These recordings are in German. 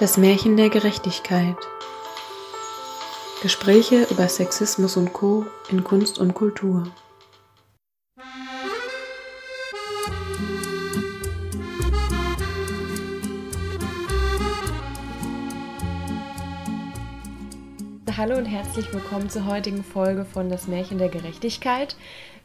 Das Märchen der Gerechtigkeit. Gespräche über Sexismus und Co. in Kunst und Kultur. Hallo und herzlich willkommen zur heutigen Folge von Das Märchen der Gerechtigkeit.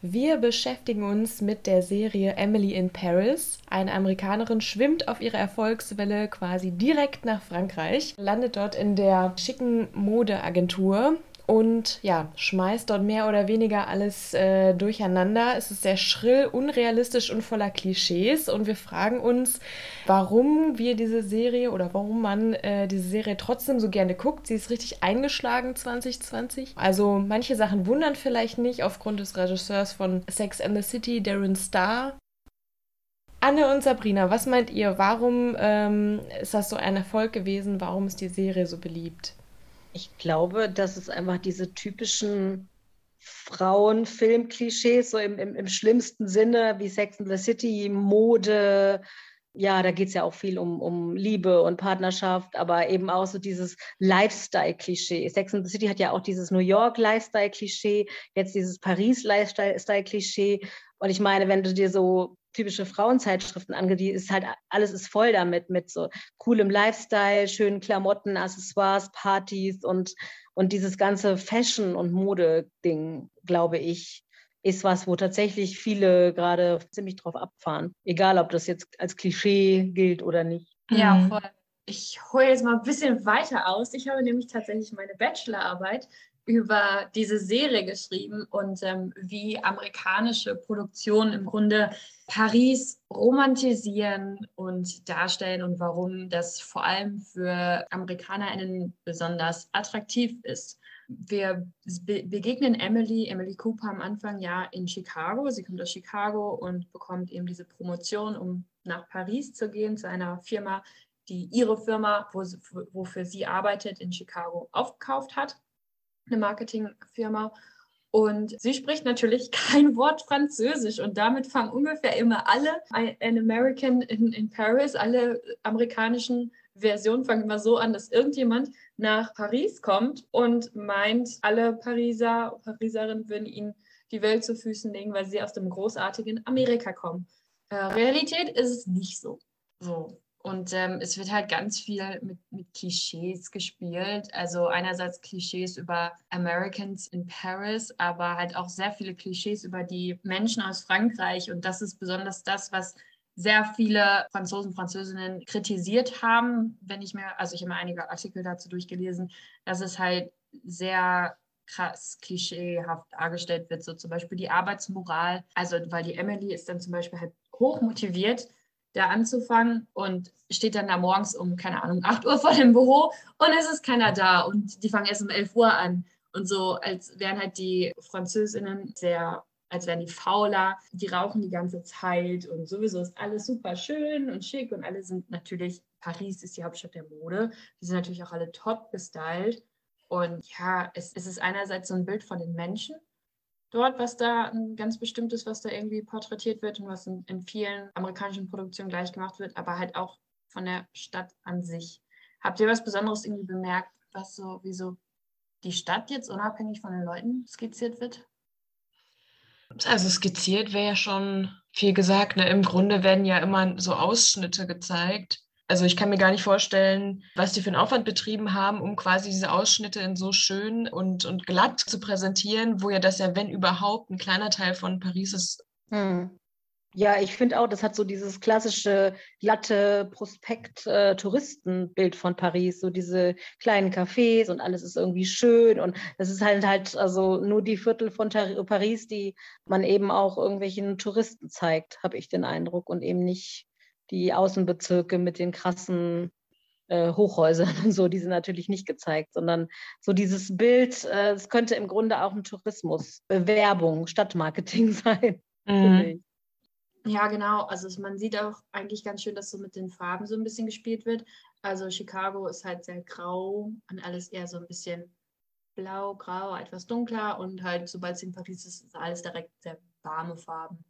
Wir beschäftigen uns mit der Serie Emily in Paris. Eine Amerikanerin schwimmt auf ihrer Erfolgswelle quasi direkt nach Frankreich, landet dort in der schicken Modeagentur und ja, schmeißt dort mehr oder weniger alles äh, durcheinander. Es ist sehr schrill, unrealistisch und voller Klischees und wir fragen uns, warum wir diese Serie oder warum man äh, diese Serie trotzdem so gerne guckt. Sie ist richtig eingeschlagen 2020. Also manche Sachen wundern vielleicht nicht aufgrund des Regisseurs von Sex and the City, Darren Starr. Anne und Sabrina, was meint ihr? Warum ähm, ist das so ein Erfolg gewesen? Warum ist die Serie so beliebt? Ich glaube, dass es einfach diese typischen Frauenfilm-Klischees, so im, im, im schlimmsten Sinne, wie Sex and the City, Mode, ja, da geht es ja auch viel um, um Liebe und Partnerschaft, aber eben auch so dieses Lifestyle-Klischee. Sex and the City hat ja auch dieses New York-Lifestyle-Klischee, jetzt dieses Paris-Lifestyle-Klischee. Und ich meine, wenn du dir so typische Frauenzeitschriften angeht, die ist halt, alles ist voll damit, mit so coolem Lifestyle, schönen Klamotten, Accessoires, Partys und, und dieses ganze Fashion- und Mode-Ding, glaube ich, ist was, wo tatsächlich viele gerade ziemlich drauf abfahren. Egal, ob das jetzt als Klischee gilt oder nicht. Ja, mhm. voll. Ich hole jetzt mal ein bisschen weiter aus. Ich habe nämlich tatsächlich meine Bachelorarbeit über diese Serie geschrieben und ähm, wie amerikanische Produktionen im Grunde Paris romantisieren und darstellen und warum das vor allem für AmerikanerInnen besonders attraktiv ist. Wir begegnen Emily, Emily Cooper am Anfang ja in Chicago. Sie kommt aus Chicago und bekommt eben diese Promotion, um nach Paris zu gehen, zu einer Firma, die ihre Firma, wo, wofür sie arbeitet, in Chicago aufgekauft hat eine Marketingfirma. Und sie spricht natürlich kein Wort Französisch und damit fangen ungefähr immer alle An American in, in Paris, alle amerikanischen Versionen fangen immer so an, dass irgendjemand nach Paris kommt und meint, alle Pariser, Pariserinnen würden ihnen die Welt zu Füßen legen, weil sie aus dem großartigen Amerika kommen. Äh, Realität ist es nicht so. So. Und ähm, es wird halt ganz viel mit, mit Klischees gespielt. Also einerseits Klischees über Americans in Paris, aber halt auch sehr viele Klischees über die Menschen aus Frankreich. Und das ist besonders das, was sehr viele Franzosen, Französinnen kritisiert haben. Wenn ich mir, also ich habe einige Artikel dazu durchgelesen, dass es halt sehr krass klischeehaft dargestellt wird, so zum Beispiel die Arbeitsmoral. Also, weil die Emily ist dann zum Beispiel halt hoch motiviert da anzufangen und steht dann da morgens um, keine Ahnung, 8 Uhr vor dem Büro und es ist keiner da und die fangen erst um 11 Uhr an. Und so, als wären halt die Französinnen sehr, als wären die fauler, die rauchen die ganze Zeit und sowieso ist alles super schön und schick und alle sind natürlich, Paris ist die Hauptstadt der Mode, die sind natürlich auch alle top gestylt. Und ja, es, es ist einerseits so ein Bild von den Menschen, dort, was da ein ganz bestimmtes, was da irgendwie porträtiert wird und was in, in vielen amerikanischen Produktionen gleich gemacht wird, aber halt auch von der Stadt an sich. Habt ihr was Besonderes irgendwie bemerkt, was so, wieso die Stadt jetzt unabhängig von den Leuten skizziert wird? Also skizziert wäre ja schon viel gesagt. Ne? Im Grunde werden ja immer so Ausschnitte gezeigt also ich kann mir gar nicht vorstellen, was die für einen Aufwand betrieben haben, um quasi diese Ausschnitte in so schön und, und glatt zu präsentieren, wo ja das ja, wenn überhaupt, ein kleiner Teil von Paris ist. Hm. Ja, ich finde auch, das hat so dieses klassische glatte Prospekt-Touristenbild von Paris, so diese kleinen Cafés und alles ist irgendwie schön und das ist halt halt also nur die Viertel von Paris, die man eben auch irgendwelchen Touristen zeigt, habe ich den Eindruck und eben nicht die Außenbezirke mit den krassen äh, Hochhäusern und so, die sind natürlich nicht gezeigt, sondern so dieses Bild, äh, es könnte im Grunde auch ein Tourismus, Bewerbung, Stadtmarketing sein. Mhm. Ja, genau. Also man sieht auch eigentlich ganz schön, dass so mit den Farben so ein bisschen gespielt wird. Also Chicago ist halt sehr grau und alles eher so ein bisschen blau, grau, etwas dunkler und halt sobald es in Paris ist, ist alles direkt sehr warme Farben.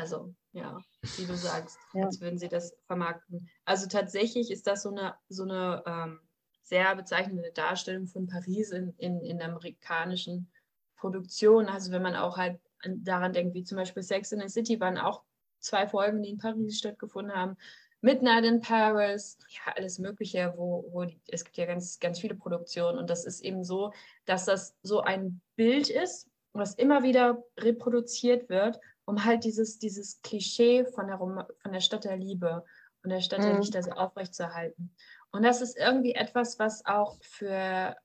Also, ja, wie du sagst, ja. als würden sie das vermarkten. Also tatsächlich ist das so eine, so eine ähm, sehr bezeichnende Darstellung von Paris in, in, in amerikanischen Produktionen. Also wenn man auch halt daran denkt, wie zum Beispiel Sex in the City waren auch zwei Folgen, die in Paris stattgefunden haben. Midnight in Paris, ja, alles Mögliche, wo, wo die, es gibt ja ganz, ganz viele Produktionen und das ist eben so, dass das so ein Bild ist, was immer wieder reproduziert wird, um halt dieses, dieses Klischee von der, von der Stadt der Liebe und der Stadt mhm. der Lichter so aufrechtzuerhalten. Und das ist irgendwie etwas, was auch für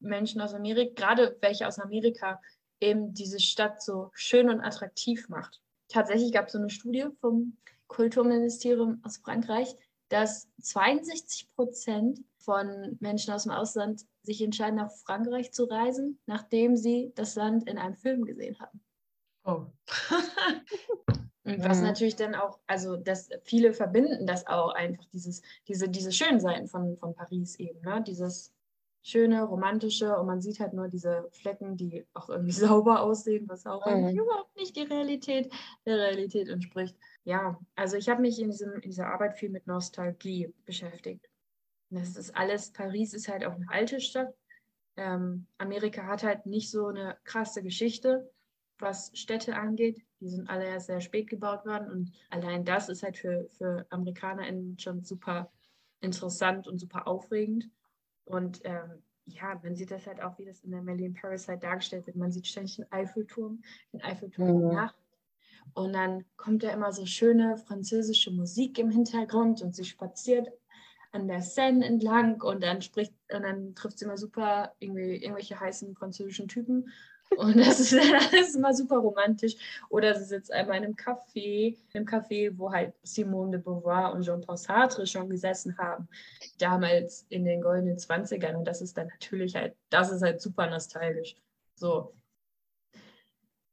Menschen aus Amerika, gerade welche aus Amerika, eben diese Stadt so schön und attraktiv macht. Tatsächlich gab es so eine Studie vom Kulturministerium aus Frankreich, dass 62 Prozent von Menschen aus dem Ausland sich entscheiden, nach Frankreich zu reisen, nachdem sie das Land in einem Film gesehen haben. Oh. Was natürlich dann auch, also dass viele verbinden das auch einfach, dieses, diese, diese Schönseiten von, von Paris eben, ne? Dieses schöne, romantische und man sieht halt nur diese Flecken, die auch irgendwie sauber aussehen, was auch mhm. überhaupt nicht die Realität der Realität entspricht. Ja, also ich habe mich in, diesem, in dieser Arbeit viel mit Nostalgie beschäftigt. Das ist alles, Paris ist halt auch eine alte Stadt. Ähm, Amerika hat halt nicht so eine krasse Geschichte, was Städte angeht. Die sind alle erst sehr spät gebaut worden und allein das ist halt für, für AmerikanerInnen schon super interessant und super aufregend. Und ähm, ja, man sieht das halt auch, wie das in der Melly in Paris halt dargestellt wird. Man sieht ständig den Eiffelturm, den Eiffelturm mhm. Nacht. Und dann kommt da immer so schöne französische Musik im Hintergrund und sie spaziert an der Seine entlang und dann spricht und dann trifft sie immer super irgendwie irgendwelche heißen französischen Typen und das ist dann alles immer super romantisch. Oder sie sitzt einmal in einem Café, in einem Café, wo halt Simone de Beauvoir und Jean-Paul Sartre schon gesessen haben, damals in den goldenen 20ern. Und das ist dann natürlich halt, das ist halt super nostalgisch. So.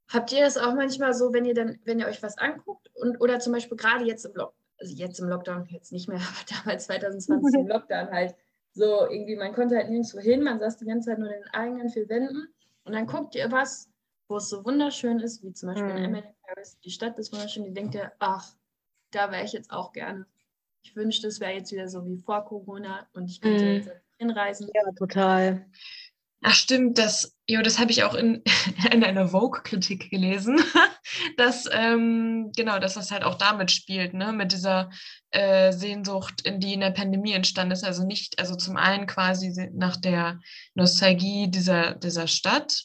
Habt ihr das auch manchmal so, wenn ihr dann, wenn ihr euch was anguckt und oder zum Beispiel gerade jetzt im Lockdown, also jetzt im Lockdown, jetzt nicht mehr, aber damals 2020 im Lockdown halt, so irgendwie, man konnte halt nirgendwo hin, man saß die ganze Zeit nur in den eigenen vier Wänden und dann guckt ihr was, wo es so wunderschön ist, wie zum Beispiel mhm. in Emily Paris. Die Stadt ist wunderschön. Die denkt ihr, ach, da wäre ich jetzt auch gerne. Ich wünschte, es wäre jetzt wieder so wie vor Corona und ich könnte mhm. jetzt hinreisen. Ja, total. Ach stimmt, das, jo, das habe ich auch in, in einer Vogue-Kritik gelesen, dass ähm, genau, dass das halt auch damit spielt, ne, mit dieser äh, Sehnsucht, in die in der Pandemie entstanden ist. Also nicht, also zum einen quasi nach der Nostalgie dieser, dieser Stadt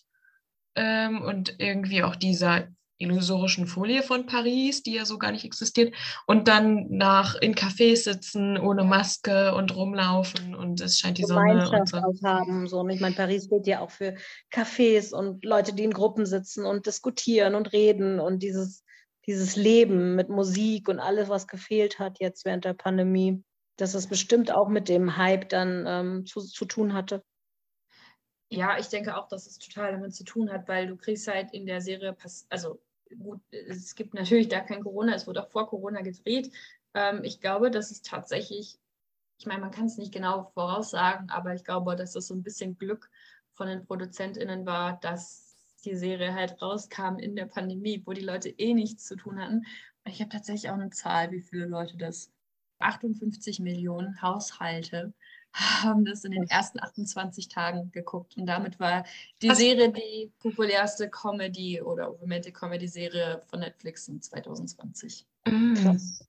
ähm, und irgendwie auch dieser illusorischen Folie von Paris, die ja so gar nicht existiert, und dann nach in Cafés sitzen ohne Maske und rumlaufen und es scheint die Sonne und so. haben. So. Und ich meine, Paris steht ja auch für Cafés und Leute, die in Gruppen sitzen und diskutieren und reden und dieses, dieses Leben mit Musik und alles, was gefehlt hat jetzt während der Pandemie, dass es bestimmt auch mit dem Hype dann ähm, zu, zu tun hatte. Ja, ich denke auch, dass es total damit zu tun hat, weil du kriegst halt in der Serie, also gut, es gibt natürlich da kein Corona, es wurde auch vor Corona gedreht. Ähm, ich glaube, dass es tatsächlich, ich meine, man kann es nicht genau voraussagen, aber ich glaube, dass es so ein bisschen Glück von den ProduzentInnen war, dass die Serie halt rauskam in der Pandemie, wo die Leute eh nichts zu tun hatten. Ich habe tatsächlich auch eine Zahl, wie viele Leute das 58 Millionen Haushalte haben das in den ersten 28 Tagen geguckt. Und damit war die Was? Serie die populärste Comedy oder Romantic Comedy Serie von Netflix in 2020. Mm. Krass.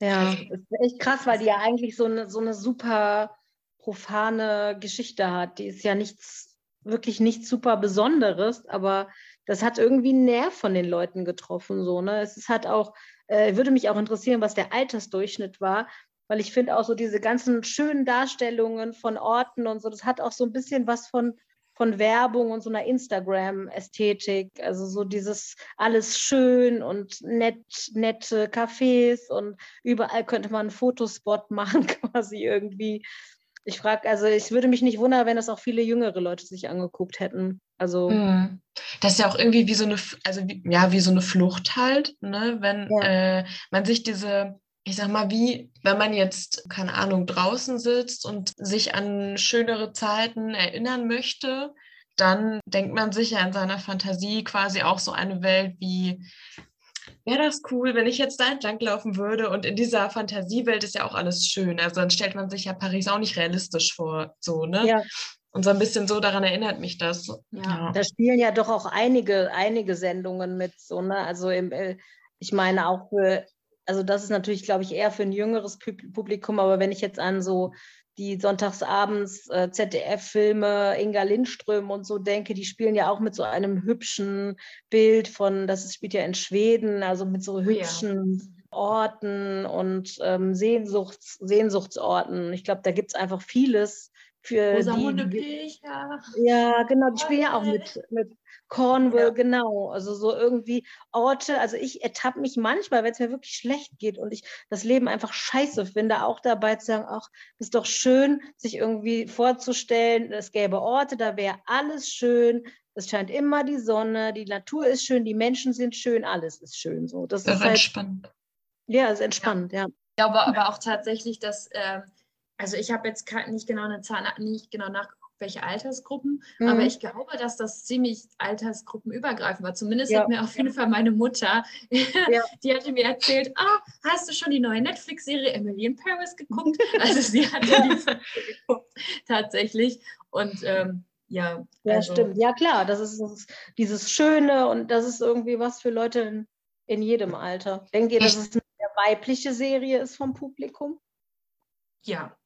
Ja, das ist echt krass, weil die ja eigentlich so eine, so eine super profane Geschichte hat. Die ist ja nichts, wirklich nichts super Besonderes, aber das hat irgendwie einen Nerv von den Leuten getroffen. So, ne? Es ist halt auch, äh, würde mich auch interessieren, was der Altersdurchschnitt war, weil ich finde auch so diese ganzen schönen Darstellungen von Orten und so, das hat auch so ein bisschen was von, von Werbung und so einer Instagram-Ästhetik. Also so dieses alles schön und nett, nette Cafés und überall könnte man einen Fotospot machen, quasi irgendwie. Ich frage, also ich würde mich nicht wundern, wenn das auch viele jüngere Leute sich angeguckt hätten. Also mhm. das ist ja auch irgendwie wie so eine, also wie, ja, wie so eine Flucht halt, ne? Wenn ja. äh, man sich diese ich sag mal, wie wenn man jetzt, keine Ahnung, draußen sitzt und sich an schönere Zeiten erinnern möchte, dann denkt man sich ja in seiner Fantasie quasi auch so eine Welt wie, wäre das cool, wenn ich jetzt da entlang laufen würde und in dieser Fantasiewelt ist ja auch alles schön. Also dann stellt man sich ja Paris auch nicht realistisch vor, so, ne? Ja. Und so ein bisschen so daran erinnert mich das. Ja. Da spielen ja doch auch einige, einige Sendungen mit, so, ne? Also im, äh, ich meine auch für, also das ist natürlich, glaube ich, eher für ein jüngeres Pub- Publikum, aber wenn ich jetzt an so die Sonntagsabends äh, ZDF-Filme, Inga Lindström und so denke, die spielen ja auch mit so einem hübschen Bild von, das spielt ja in Schweden, also mit so ja. hübschen Orten und ähm, Sehnsuchts, Sehnsuchtsorten. Ich glaube, da gibt es einfach vieles für Rosamunde die, die Pilcher. ja, genau, die spielen ja auch mit, mit Cornwall, Ja. genau. Also so irgendwie Orte. Also ich ertappe mich manchmal, wenn es mir wirklich schlecht geht und ich das Leben einfach scheiße finde, auch dabei zu sagen, ach, ist doch schön, sich irgendwie vorzustellen, es gäbe Orte, da wäre alles schön. Es scheint immer die Sonne, die Natur ist schön, die Menschen sind schön, alles ist schön. So, das Das ist ist halt, entspannt. ja, ist entspannt, ja. Ich glaube aber auch tatsächlich, dass, ähm, also ich habe jetzt nicht genau eine Zahl, nicht genau nachgeguckt, welche Altersgruppen, aber Mhm. ich glaube, dass das ziemlich altersgruppenübergreifend war. Zumindest Ja. hat mir auf jeden Fall meine Mutter, Ja. die hatte mir erzählt, ah, hast du schon die neue Netflix-Serie Emily in Paris geguckt? Also sie hatte die geguckt, tatsächlich. Und ähm, ja, Ja, also, stimmt. Ja, klar, das ist, das ist dieses Schöne und das ist irgendwie was für Leute in, in jedem Alter. Denkt ihr, dass es eine weibliche Serie ist vom Publikum? Ja,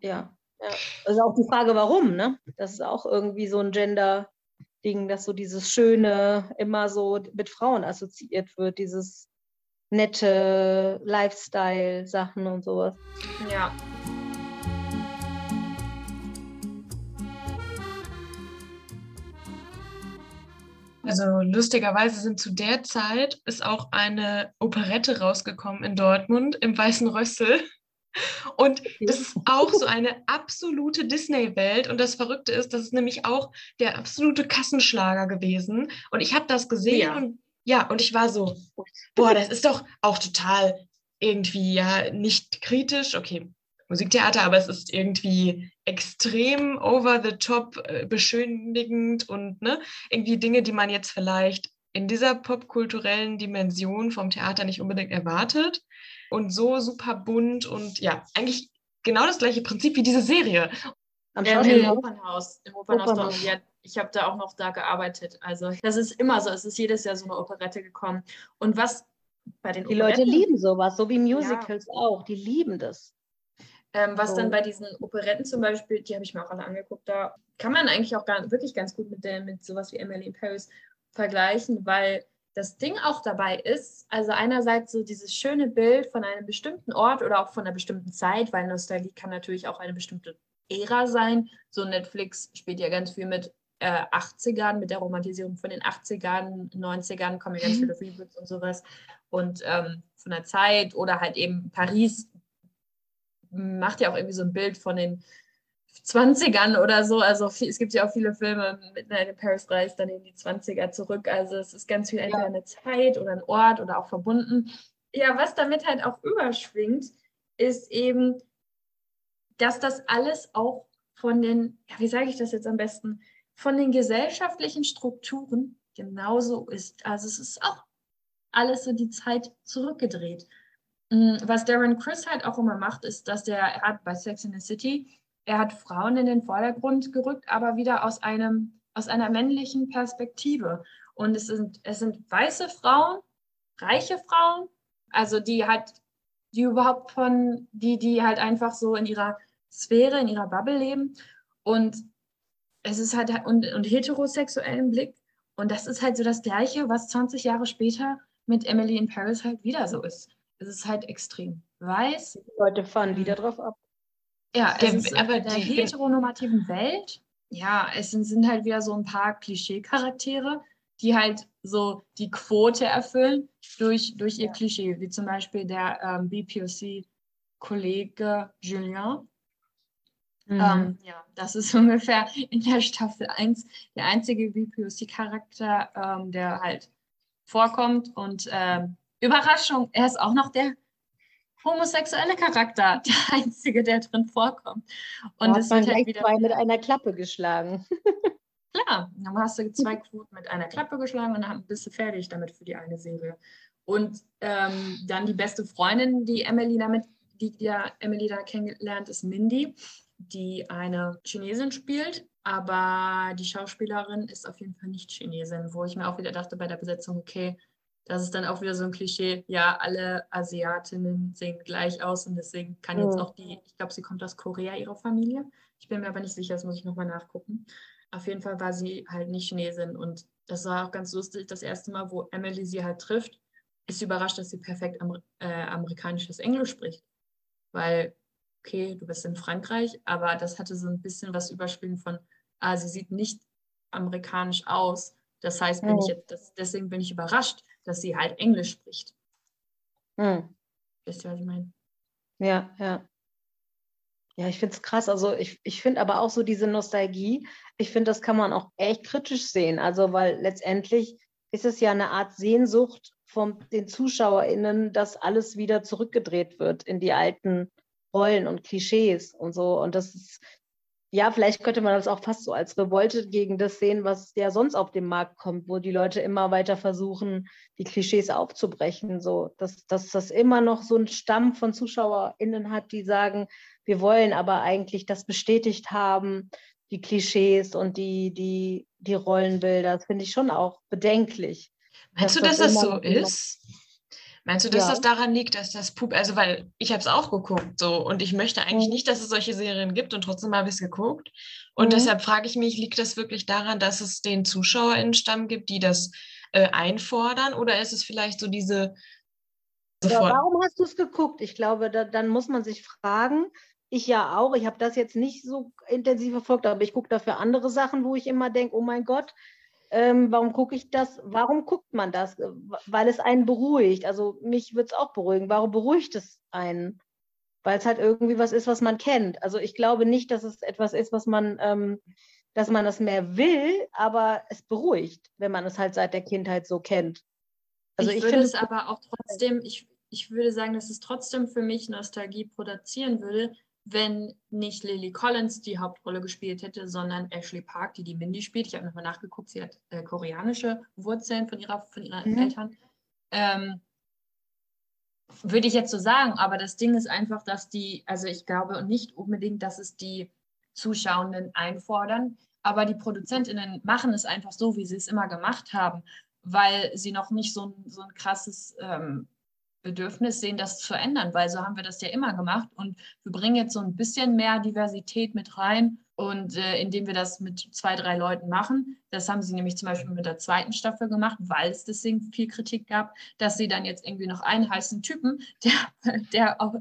Ja. Ja. Also auch die Frage, warum, ne? Das ist auch irgendwie so ein Gender-Ding, dass so dieses Schöne immer so mit Frauen assoziiert wird, dieses nette Lifestyle-Sachen und sowas. ja. Also lustigerweise sind zu der Zeit ist auch eine Operette rausgekommen in Dortmund im Weißen Rössel. Und das ist auch so eine absolute Disney-Welt. Und das Verrückte ist, das ist nämlich auch der absolute Kassenschlager gewesen. Und ich habe das gesehen Ja. und ja, und ich war so, boah, das ist doch auch total irgendwie ja nicht kritisch. Okay, Musiktheater, aber es ist irgendwie extrem over the top, äh, beschönigend und ne, irgendwie Dinge, die man jetzt vielleicht in dieser popkulturellen Dimension vom Theater nicht unbedingt erwartet. Und so super bunt und ja, eigentlich genau das gleiche Prinzip wie diese Serie. Am Ähm, Im? Opernhaus. Im Opernhaus Opernhaus. Ja, ich habe da auch noch da gearbeitet. Also das ist immer so. Es ist jedes Jahr so eine Operette gekommen. Und was bei den Die Leute Operetten- lieben sowas, so wie Musicals auch. Die lieben das. Ähm, was So. dann bei diesen Operetten zum Beispiel, die habe ich mir auch alle angeguckt, da kann man eigentlich auch gar, wirklich ganz gut mit, der, mit sowas wie Emily in Paris vergleichen, weil das Ding auch dabei ist, also einerseits so dieses schöne Bild von einem bestimmten Ort oder auch von einer bestimmten Zeit, weil Nostalgie kann natürlich auch eine bestimmte Ära sein. So Netflix spielt ja ganz viel mit äh, 80ern, mit der Romantisierung von den 80ern, 90ern kommen ja ganz Mhm. viele Reboots und sowas. Und ähm, von der Zeit oder halt eben Paris macht ja auch irgendwie so ein Bild von den 20ern oder so. Also viel, es gibt ja auch viele Filme mit in Paris reist dann in die 20er zurück. Also es ist ganz viel entweder eine Zeit oder ein Ort oder auch verbunden. Ja, was damit halt auch überschwingt, ist eben, dass das alles auch von den, ja, wie sage ich das jetzt am besten, von den gesellschaftlichen Strukturen genauso ist. Also es ist auch alles so die Zeit zurückgedreht. Mm, Was Darren Chris halt auch immer macht, ist, dass er, er hat bei Sex in the City, er hat Frauen in den Vordergrund gerückt, aber wieder aus einem, aus einer männlichen Perspektive. Und es sind, es sind weiße Frauen, reiche Frauen, also die halt, die überhaupt von, die, die halt einfach so in ihrer Sphäre, in ihrer Bubble leben. Und es ist halt und, und heterosexuellen Blick. Und das ist halt so das Gleiche, was 20 Jahre später mit Emily in Paris halt wieder so ist. Es ist halt extrem weiß. Die Leute fahren wieder drauf ab. Ja, Der- ist aber in der die- heteronormativen Welt. Ja, es sind, sind halt wieder so ein paar Klischee-Charaktere, die halt so die Quote erfüllen durch, durch ihr Klischee, wie zum Beispiel der ähm, BPOC-Kollege Julien. Mhm. Ähm, ja, das ist ungefähr in der Staffel 1 der einzige BPOC-Charakter, ähm, der halt vorkommt. Und ähm, Überraschung, er ist auch noch der homosexuelle Charakter, der einzige, der drin vorkommt. Und es wird halt wieder zwei mit einer Klappe geschlagen. klar. Dann hast du zwei Quoten mit einer Klappe geschlagen und dann bist du fertig damit für die eine Serie. Und ähm, dann die beste Freundin, die Emily damit, die ja Emily da kennengelernt, ist Mindy, die eine Chinesin spielt. Aber die Schauspielerin ist auf jeden Fall nicht Chinesin, wo ich mir auch wieder dachte bei der Besetzung, okay, das ist dann auch wieder so ein Klischee, ja, alle Asiatinnen sehen gleich aus und deswegen kann jetzt auch die, ich glaube, sie kommt aus Korea, ihre Familie. Ich bin mir aber nicht sicher, das muss ich nochmal nachgucken. Auf jeden Fall war sie halt nicht Chinesin und das war auch ganz lustig. Das erste Mal, wo Emily sie halt trifft, ist sie überrascht, dass sie perfekt Amer äh, amerikanisches Englisch spricht. Weil, okay, du bist in Frankreich, aber das hatte so ein bisschen was Überspielen von, ah, sie sieht nicht amerikanisch aus. Das heißt, bin oh. ich jetzt, das, deswegen bin ich überrascht, dass sie halt Englisch spricht. Hm. Wisst ihr, was ich meine? Ja, ja. Ja, ich finde es krass. Also ich, ich finde aber auch so diese Nostalgie, ich finde, das kann man auch echt kritisch sehen. Also, weil letztendlich ist es ja eine Art Sehnsucht von den ZuschauerInnen, dass alles wieder zurückgedreht wird in die alten Rollen und Klischees und so. Und das ist, ja, vielleicht könnte man das auch fast so als Revolte gegen das sehen, was ja sonst auf den Markt kommt, wo die Leute immer weiter versuchen, die Klischees aufzubrechen. So, dass, dass das immer noch so einen Stamm von ZuschauerInnen hat, die sagen, wir wollen aber eigentlich das bestätigt haben, die Klischees und die, die, die Rollenbilder. Das finde ich schon auch bedenklich. Meinst du, dass das, das so ist? Meinst du, dass ja. das daran liegt, dass das Pup, also weil ich habe es auch geguckt so und ich möchte eigentlich mhm. nicht, dass es solche Serien gibt und trotzdem habe ich es geguckt. Und mhm. deshalb frage ich mich, liegt das wirklich daran, dass es den ZuschauerInnenstamm gibt, die das äh, einfordern oder ist es vielleicht so diese ja, warum hast du es geguckt? Ich glaube, da, dann muss man sich fragen, ich ja auch, ich habe das jetzt nicht so intensiv verfolgt, aber ich gucke dafür andere Sachen, wo ich immer denke, oh mein Gott, ähm, warum gucke ich das? Warum guckt man das? Weil es einen beruhigt. Also mich würde es auch beruhigen. Warum beruhigt es einen? Weil es halt irgendwie was ist, was man kennt. Also ich glaube nicht, dass es etwas ist, was man, ähm, dass man das mehr will, aber es beruhigt, wenn man es halt seit der Kindheit so kennt. Also ich, ich würde es aber auch trotzdem, ich, ich würde sagen, dass es trotzdem für mich Nostalgie produzieren würde, wenn nicht Lily Collins die Hauptrolle gespielt hätte, sondern Ashley Park, die die Mindy spielt. Ich habe nochmal nachgeguckt, sie hat äh, koreanische Wurzeln von, ihrer, von ihren mhm. Eltern. Ähm, würde ich jetzt so sagen, aber das Ding ist einfach, dass die, also ich glaube nicht unbedingt, dass es die Zuschauenden einfordern, aber die ProduzentInnen machen es einfach so, wie sie es immer gemacht haben, weil sie noch nicht so ein, so ein krasses ähm, Bedürfnis sehen, das zu ändern, weil so haben wir das ja immer gemacht. Und wir bringen jetzt so ein bisschen mehr Diversität mit rein und äh, indem wir das mit zwei, drei Leuten machen, das haben sie nämlich zum Beispiel mit der zweiten Staffel gemacht, weil es deswegen viel Kritik gab, dass sie dann jetzt irgendwie noch einen heißen Typen, der, der auch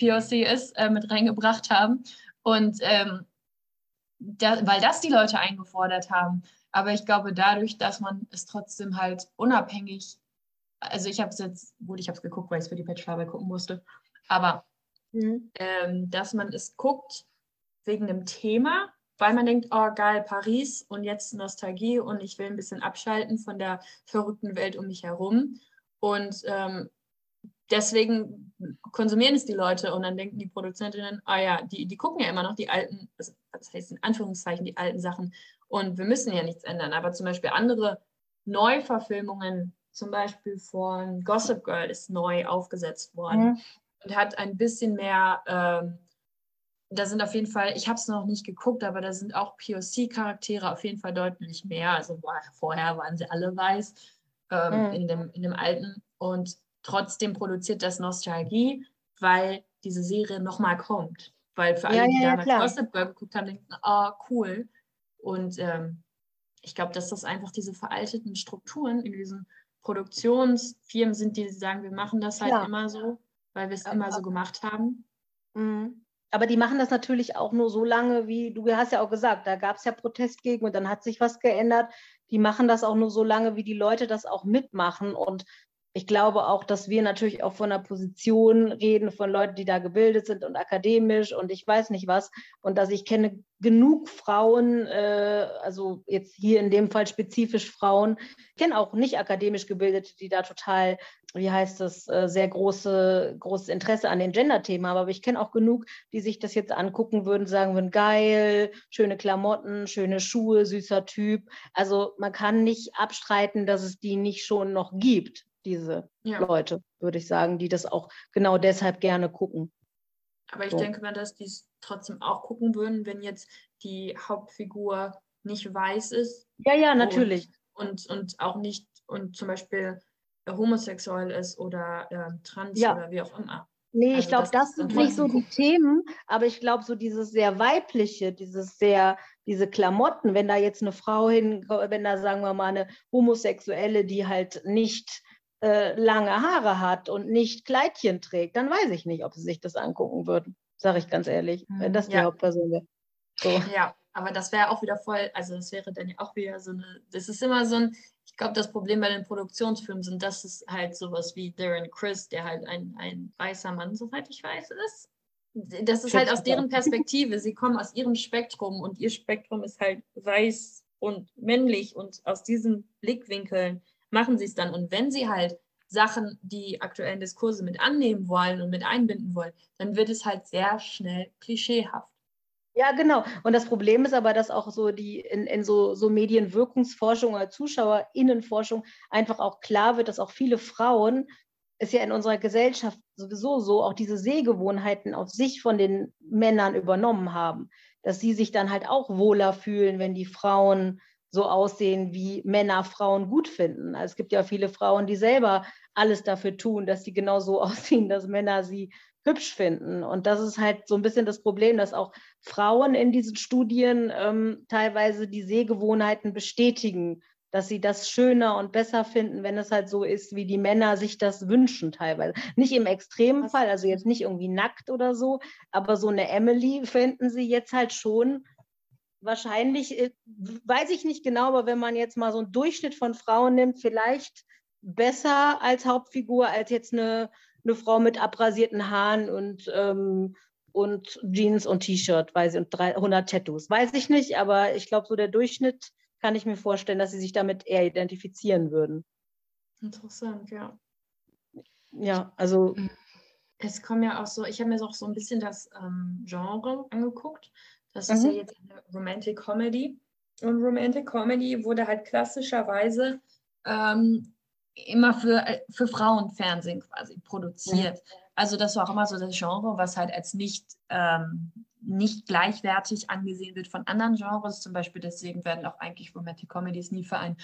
POC ist, äh, mit reingebracht haben. Und ähm, da, weil das die Leute eingefordert haben. Aber ich glaube, dadurch, dass man es trotzdem halt unabhängig also ich habe es jetzt, gut, ich habe es geguckt, weil ich es für die Bachelorarbeit gucken musste, aber mhm. ähm, dass man es guckt wegen dem Thema, weil man denkt, oh geil, Paris und jetzt Nostalgie und ich will ein bisschen abschalten von der verrückten Welt um mich herum. Und ähm, deswegen konsumieren es die Leute und dann denken die Produzentinnen, ah ja, die, die gucken ja immer noch die alten, also, das heißt in Anführungszeichen die alten Sachen und wir müssen ja nichts ändern. Aber zum Beispiel andere Neuverfilmungen zum Beispiel von Gossip Girl ist neu aufgesetzt worden mhm. und hat ein bisschen mehr, ähm, da sind auf jeden Fall, ich habe es noch nicht geguckt, aber da sind auch POC-Charaktere auf jeden Fall deutlich mehr. Also vorher waren sie alle weiß ähm, mhm. in, dem, in dem alten und trotzdem produziert das Nostalgie, weil diese Serie nochmal kommt. Weil für alle, ja, die ja, damals ja, Gossip Girl geguckt haben, denken, oh, cool. Und ähm, ich glaube, dass das einfach diese veralteten Strukturen in diesem Produktionsfirmen sind, die sagen, wir machen das halt ja. immer so, weil wir es immer so gemacht haben. Mhm. Aber die machen das natürlich auch nur so lange, wie du hast ja auch gesagt, da gab es ja Protest gegen und dann hat sich was geändert. Die machen das auch nur so lange, wie die Leute das auch mitmachen. Und ich glaube auch, dass wir natürlich auch von einer Position reden, von Leuten, die da gebildet sind und akademisch und ich weiß nicht was. Und dass ich kenne genug Frauen, äh, also jetzt hier in dem Fall spezifisch Frauen, ich kenne auch nicht akademisch gebildete, die da total, wie heißt das, äh, sehr große, großes Interesse an den Gender-Themen haben. Aber ich kenne auch genug, die sich das jetzt angucken würden, sagen würden, geil, schöne Klamotten, schöne Schuhe, süßer Typ. Also man kann nicht abstreiten, dass es die nicht schon noch gibt diese ja. Leute, würde ich sagen, die das auch genau deshalb gerne gucken. Aber ich so. denke mal, dass die es trotzdem auch gucken würden, wenn jetzt die Hauptfigur nicht weiß ist. Ja, ja, natürlich. Und, und, auch nicht, und zum Beispiel homosexuell ist oder äh, trans ja. oder wie auch immer. Nee, also ich glaube, das, das sind nicht so die Themen, aber ich glaube, so dieses sehr weibliche, dieses sehr, diese Klamotten, wenn da jetzt eine Frau hin, wenn da, sagen wir mal, eine Homosexuelle, die halt nicht äh, lange Haare hat und nicht Kleidchen trägt, dann weiß ich nicht, ob sie sich das angucken würden, sage ich ganz ehrlich, wenn das die ja. Hauptperson wäre. So. Ja, aber das wäre auch wieder voll, also das wäre dann ja auch wieder so eine, das ist immer so ein, ich glaube, das Problem bei den Produktionsfilmen sind, dass es halt sowas wie Darren Chris, der halt ein, ein weißer Mann, soweit ich weiß, ist. Das ist halt aus deren Perspektive. Sie kommen aus ihrem Spektrum und ihr Spektrum ist halt weiß und männlich und aus diesen Blickwinkeln machen sie es dann. Und wenn sie halt Sachen, die aktuellen Diskurse mit annehmen wollen und mit einbinden wollen, dann wird es halt sehr schnell klischeehaft. Ja, genau. Und das Problem ist aber, dass auch so die in, in so, so Medienwirkungsforschung oder ZuschauerInnenforschung einfach auch klar wird, dass auch viele Frauen es ja in unserer Gesellschaft sowieso so auch diese Sehgewohnheiten auf sich von den Männern übernommen haben, dass sie sich dann halt auch wohler fühlen, wenn die Frauen so aussehen, wie Männer Frauen gut finden. Also es gibt ja viele Frauen, die selber alles dafür tun, dass sie genau so aussehen, dass Männer sie hübsch finden. Und das ist halt so ein bisschen das Problem, dass auch Frauen in diesen Studien ähm, teilweise die Sehgewohnheiten bestätigen, dass sie das schöner und besser finden, wenn es halt so ist, wie die Männer sich das wünschen teilweise. Nicht im extremen Fall, also jetzt nicht irgendwie nackt oder so, aber so eine Emily finden sie jetzt halt schon wahrscheinlich, äh, weiß ich nicht genau, aber wenn man jetzt mal so einen Durchschnitt von Frauen nimmt, vielleicht besser als Hauptfigur als jetzt eine eine Frau mit abrasierten Haaren und, ähm, und Jeans und T-Shirt, weiß ich, und 300 Tattoos. Weiß ich nicht, aber ich glaube, so der Durchschnitt kann ich mir vorstellen, dass sie sich damit eher identifizieren würden. Interessant, ja. Ja, also. Es kommen ja auch so, ich habe mir auch so ein bisschen das ähm, Genre angeguckt. Das mhm. ist ja mhm. jetzt eine Romantic Comedy. Und Romantic Comedy wurde halt klassischerweise ähm, immer für, äh, für Frauenfernsehen quasi produziert. Mhm. Also das war auch immer so das Genre, was halt als nicht, ähm, nicht gleichwertig angesehen wird von anderen Genres. Zum Beispiel deswegen werden auch eigentlich Romantic Comedies nie für einen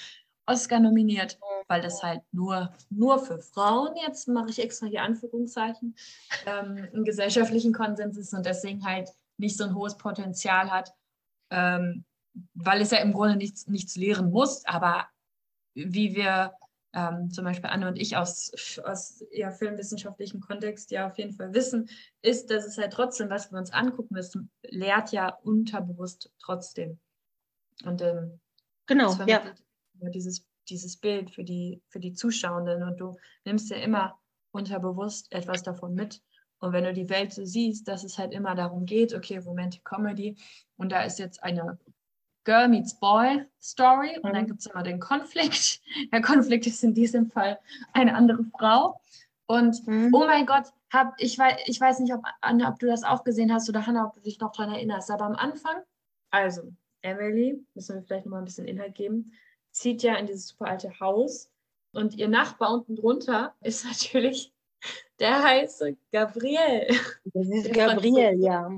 Oscar nominiert, weil das halt nur, nur für Frauen, jetzt mache ich extra hier Anführungszeichen, ähm, einen gesellschaftlichen Konsens ist und deswegen halt nicht so ein hohes Potenzial hat, ähm, weil es ja im Grunde nichts, nichts lehren muss, aber wie wir ähm, zum Beispiel Anne und ich aus, aus ja, filmwissenschaftlichen Kontext ja auf jeden Fall wissen, ist, dass es halt trotzdem, was wir uns angucken müssen, lehrt ja unterbewusst trotzdem. Und ähm, genau, ja. Dieses, dieses Bild für die, für die Zuschauenden und du nimmst ja immer unterbewusst etwas davon mit. Und wenn du die Welt so siehst, dass es halt immer darum geht, okay, Romantic Comedy und da ist jetzt eine Girl meets Boy Story und dann mhm. gibt es immer den Konflikt. Der Konflikt ist in diesem Fall eine andere Frau. Und mhm. oh mein Gott, hab, ich, weiß, ich weiß nicht, ob, Anne, ob du das auch gesehen hast oder Hannah, ob du dich noch daran erinnerst, aber am Anfang, also Emily, müssen wir vielleicht noch mal ein bisschen Inhalt geben, zieht ja in dieses super alte Haus und ihr Nachbar unten drunter ist natürlich der heiße Gabriel. Das ist Gabriel, ja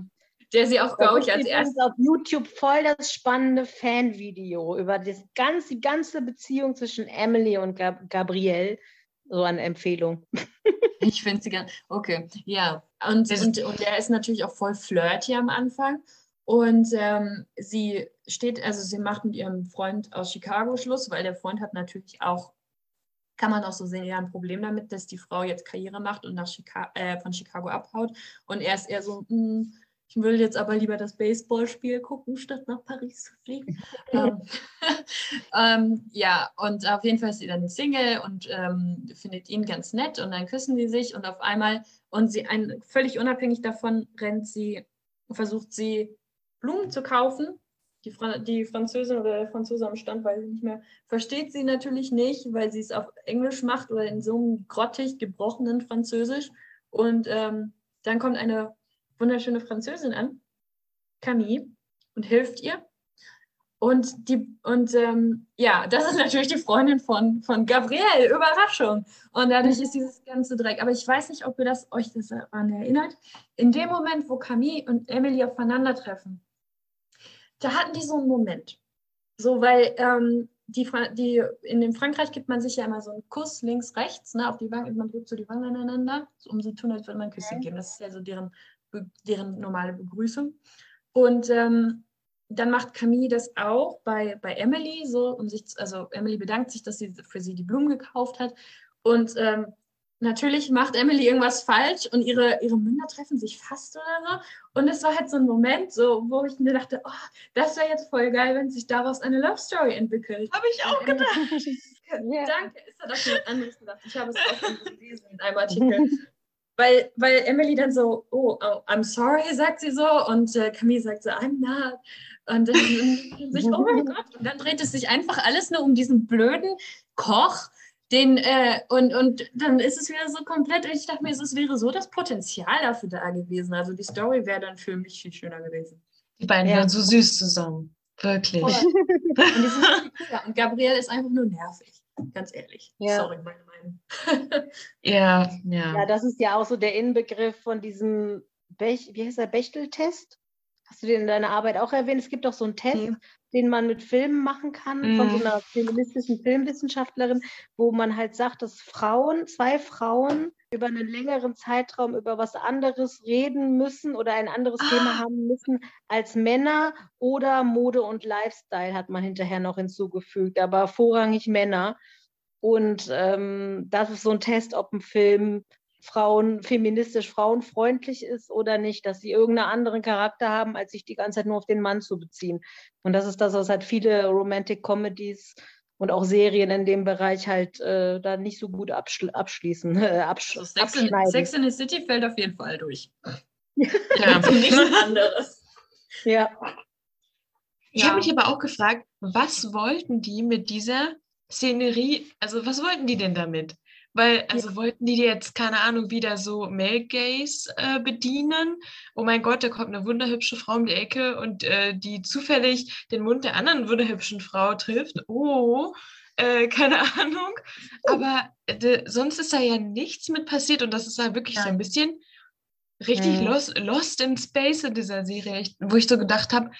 der sie auch, glaube ich, als erstes. auf YouTube voll das spannende Fanvideo über das ganze, die ganze Beziehung zwischen Emily und Gab Gabrielle. So eine Empfehlung. ich finde sie ganz. Okay, ja. Und, und, und er ist natürlich auch voll flirty am Anfang. Und ähm, sie steht, also sie macht mit ihrem Freund aus Chicago Schluss, weil der Freund hat natürlich auch, kann man auch so sehen, ja, ein Problem damit, dass die Frau jetzt Karriere macht und nach Chica äh, von Chicago abhaut. Und er ist eher so, hm, ich will jetzt aber lieber das Baseballspiel gucken, statt nach Paris zu fliegen. ähm, ähm, ja, und auf jeden Fall ist sie dann Single und ähm, findet ihn ganz nett und dann küssen die sich und auf einmal, und sie ein, völlig unabhängig davon rennt sie, versucht sie Blumen zu kaufen. Die, Fra die Französin oder der Franzose am Stand, weiß ich nicht mehr, versteht sie natürlich nicht, weil sie es auf Englisch macht oder in so einem grottig gebrochenen Französisch. Und ähm, dann kommt eine wunderschöne Französin an, Camille, und hilft ihr. Und, die, und ähm, ja, das ist natürlich die Freundin von, von Gabrielle. Überraschung. Und dadurch ist dieses ganze Dreck. Aber ich weiß nicht, ob ihr das, euch das daran erinnert. In dem Moment, wo Camille und Emily aufeinandertreffen, da hatten die so einen Moment. So, weil ähm, die, die, in dem Frankreich gibt man sich ja immer so einen Kuss links, rechts, ne, auf die Wange, man drückt so die Wangen aneinander, so, um sie tun, als würde man ein Küsschen geben. Das ist ja so deren, deren normale Begrüßung. Und ähm, dann macht Camille das auch bei, bei Emily, so um sich, also Emily bedankt sich, dass sie für sie die Blumen gekauft hat. Und ähm, natürlich macht Emily irgendwas falsch und ihre, ihre Münder treffen sich fast oder so. Und es war halt so ein Moment, so, wo ich mir dachte, oh, das wäre jetzt voll geil, wenn sich daraus eine Love Story entwickelt. Habe ich auch gedacht. ja. Danke, ist hat auch jemand anderes gedacht. Ich habe es auch schon gelesen in einem Artikel. weil, weil Emily dann so, oh, oh, I'm sorry, sagt sie so. Und äh, Camille sagt so, I'm not. Und dann sich, oh mein Gott. Und dann dreht es sich einfach alles nur um diesen blöden Koch. Den, äh, und, und dann ist es wieder so komplett, ich dachte mir, es wäre so das Potenzial dafür da gewesen. Also die Story wäre dann für mich viel schöner gewesen. Die beiden ja. wären so süß zusammen. Wirklich. Und, und Gabrielle ist einfach nur nervig, ganz ehrlich. Ja. Sorry, meine Meinung. ja, ja. Ja, das ist ja auch so der Inbegriff von diesem, Bech, wie heißt der, Bechtel-Test? Hast du den in deiner Arbeit auch erwähnt? Es gibt doch so einen Test, mhm. den man mit Filmen machen kann, mhm. von so mhm. einer feministischen Filmwissenschaftlerin, wo man halt sagt, dass Frauen, zwei Frauen über einen längeren Zeitraum über was anderes reden müssen oder ein anderes ah. Thema haben müssen als Männer oder Mode und Lifestyle hat man hinterher noch hinzugefügt, aber vorrangig Männer. Und ähm, das ist so ein Test, ob ein Film Frauen feministisch frauenfreundlich ist oder nicht, dass sie irgendeinen anderen Charakter haben, als sich die ganze Zeit nur auf den Mann zu beziehen. Und das ist das, was halt viele Romantic Comedies und auch Serien in dem Bereich halt äh, da nicht so gut abschl abschließen. Äh, absch also Sex, in, Sex in the City fällt auf jeden Fall durch. ja, nichts anderes. Ja. Ich ja. habe mich aber auch gefragt, was wollten die mit dieser Szenerie, also was wollten die denn damit? Weil, also ja. wollten die jetzt, keine Ahnung, wieder so Male Gaze äh, bedienen? Oh mein Gott, da kommt eine wunderhübsche Frau um die Ecke und äh, die zufällig den Mund der anderen wunderhübschen Frau trifft. Oh, äh, keine Ahnung. Aber de, sonst ist da ja nichts mit passiert und das ist da wirklich ja. so ein bisschen richtig ja. lost, lost in Space in dieser Serie, wo ich so gedacht habe,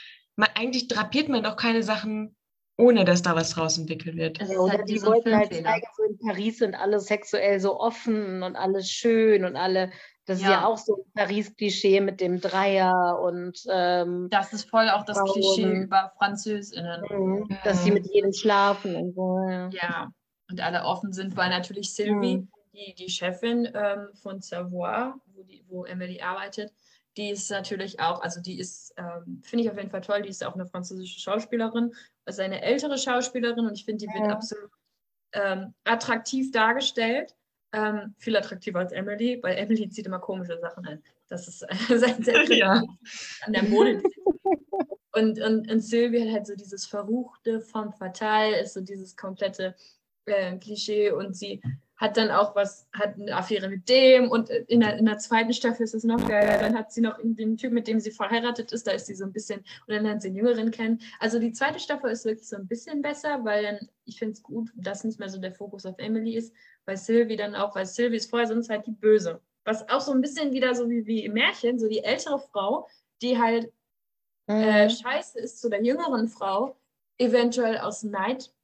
eigentlich drapiert man doch keine Sachen ohne dass da was draus entwickelt wird. Also oder halt die wollten halt zeigen, so in Paris sind alle sexuell so offen und alles schön und alle, das ja. ist ja auch so ein Paris-Klischee mit dem Dreier und ähm, Das ist voll auch das Frauen. Klischee über FranzösInnen. Mhm. Dass sie mit jedem schlafen und so. Ja. ja. und alle offen sind, weil natürlich Sylvie, mhm. die, die Chefin ähm, von Savoy, wo, die, wo Emily arbeitet, die ist natürlich auch, also die ist, ähm, finde ich auf jeden Fall toll, die ist auch eine französische Schauspielerin, also eine ältere Schauspielerin und ich finde, die wird ja. absolut ähm, attraktiv dargestellt. Ähm, viel attraktiver als Emily, weil Emily zieht immer komische Sachen an. Das ist sein sehr ja. an der Mode. Und, und, und Sylvie hat halt so dieses Verruchte vom Fatal, ist so dieses komplette äh, Klischee und sie hat dann auch was, hat eine Affäre mit dem und in der, in der zweiten Staffel ist es noch geil. Dann hat sie noch den Typ, mit dem sie verheiratet ist, da ist sie so ein bisschen, und dann lernt sie einen Jüngeren kennen. Also die zweite Staffel ist wirklich so ein bisschen besser, weil dann, ich finde es gut, dass nicht mehr so der Fokus auf Emily ist, weil Sylvie dann auch, weil Sylvie ist vorher sonst halt die Böse. Was auch so ein bisschen wieder so wie, wie im Märchen, so die ältere Frau, die halt äh, mhm. äh, scheiße ist zu der jüngeren Frau, eventuell aus Neid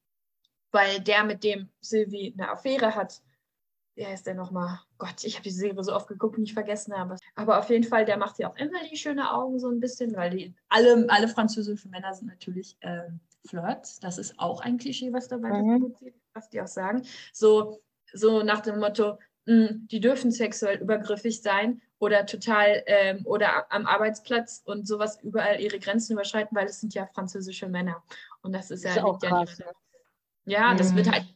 weil der, mit dem Sylvie eine Affäre hat, wer ist der nochmal? Gott, ich habe die Serie so oft geguckt und nicht vergessen habe. Aber auf jeden Fall, der macht ja auch immer die schöne Augen so ein bisschen, weil die, alle, alle französischen Männer sind natürlich äh, Flirts. Das ist auch ein Klischee, was dabei mhm. was die auch sagen. So, so nach dem Motto, mh, hm, die dürfen sexuell übergriffig sein oder total ähm, oder am Arbeitsplatz und sowas überall ihre Grenzen überschreiten, weil es sind ja französische Männer. Und das ist, das ist ja auch krass. Ja, ja, das wird mhm. halt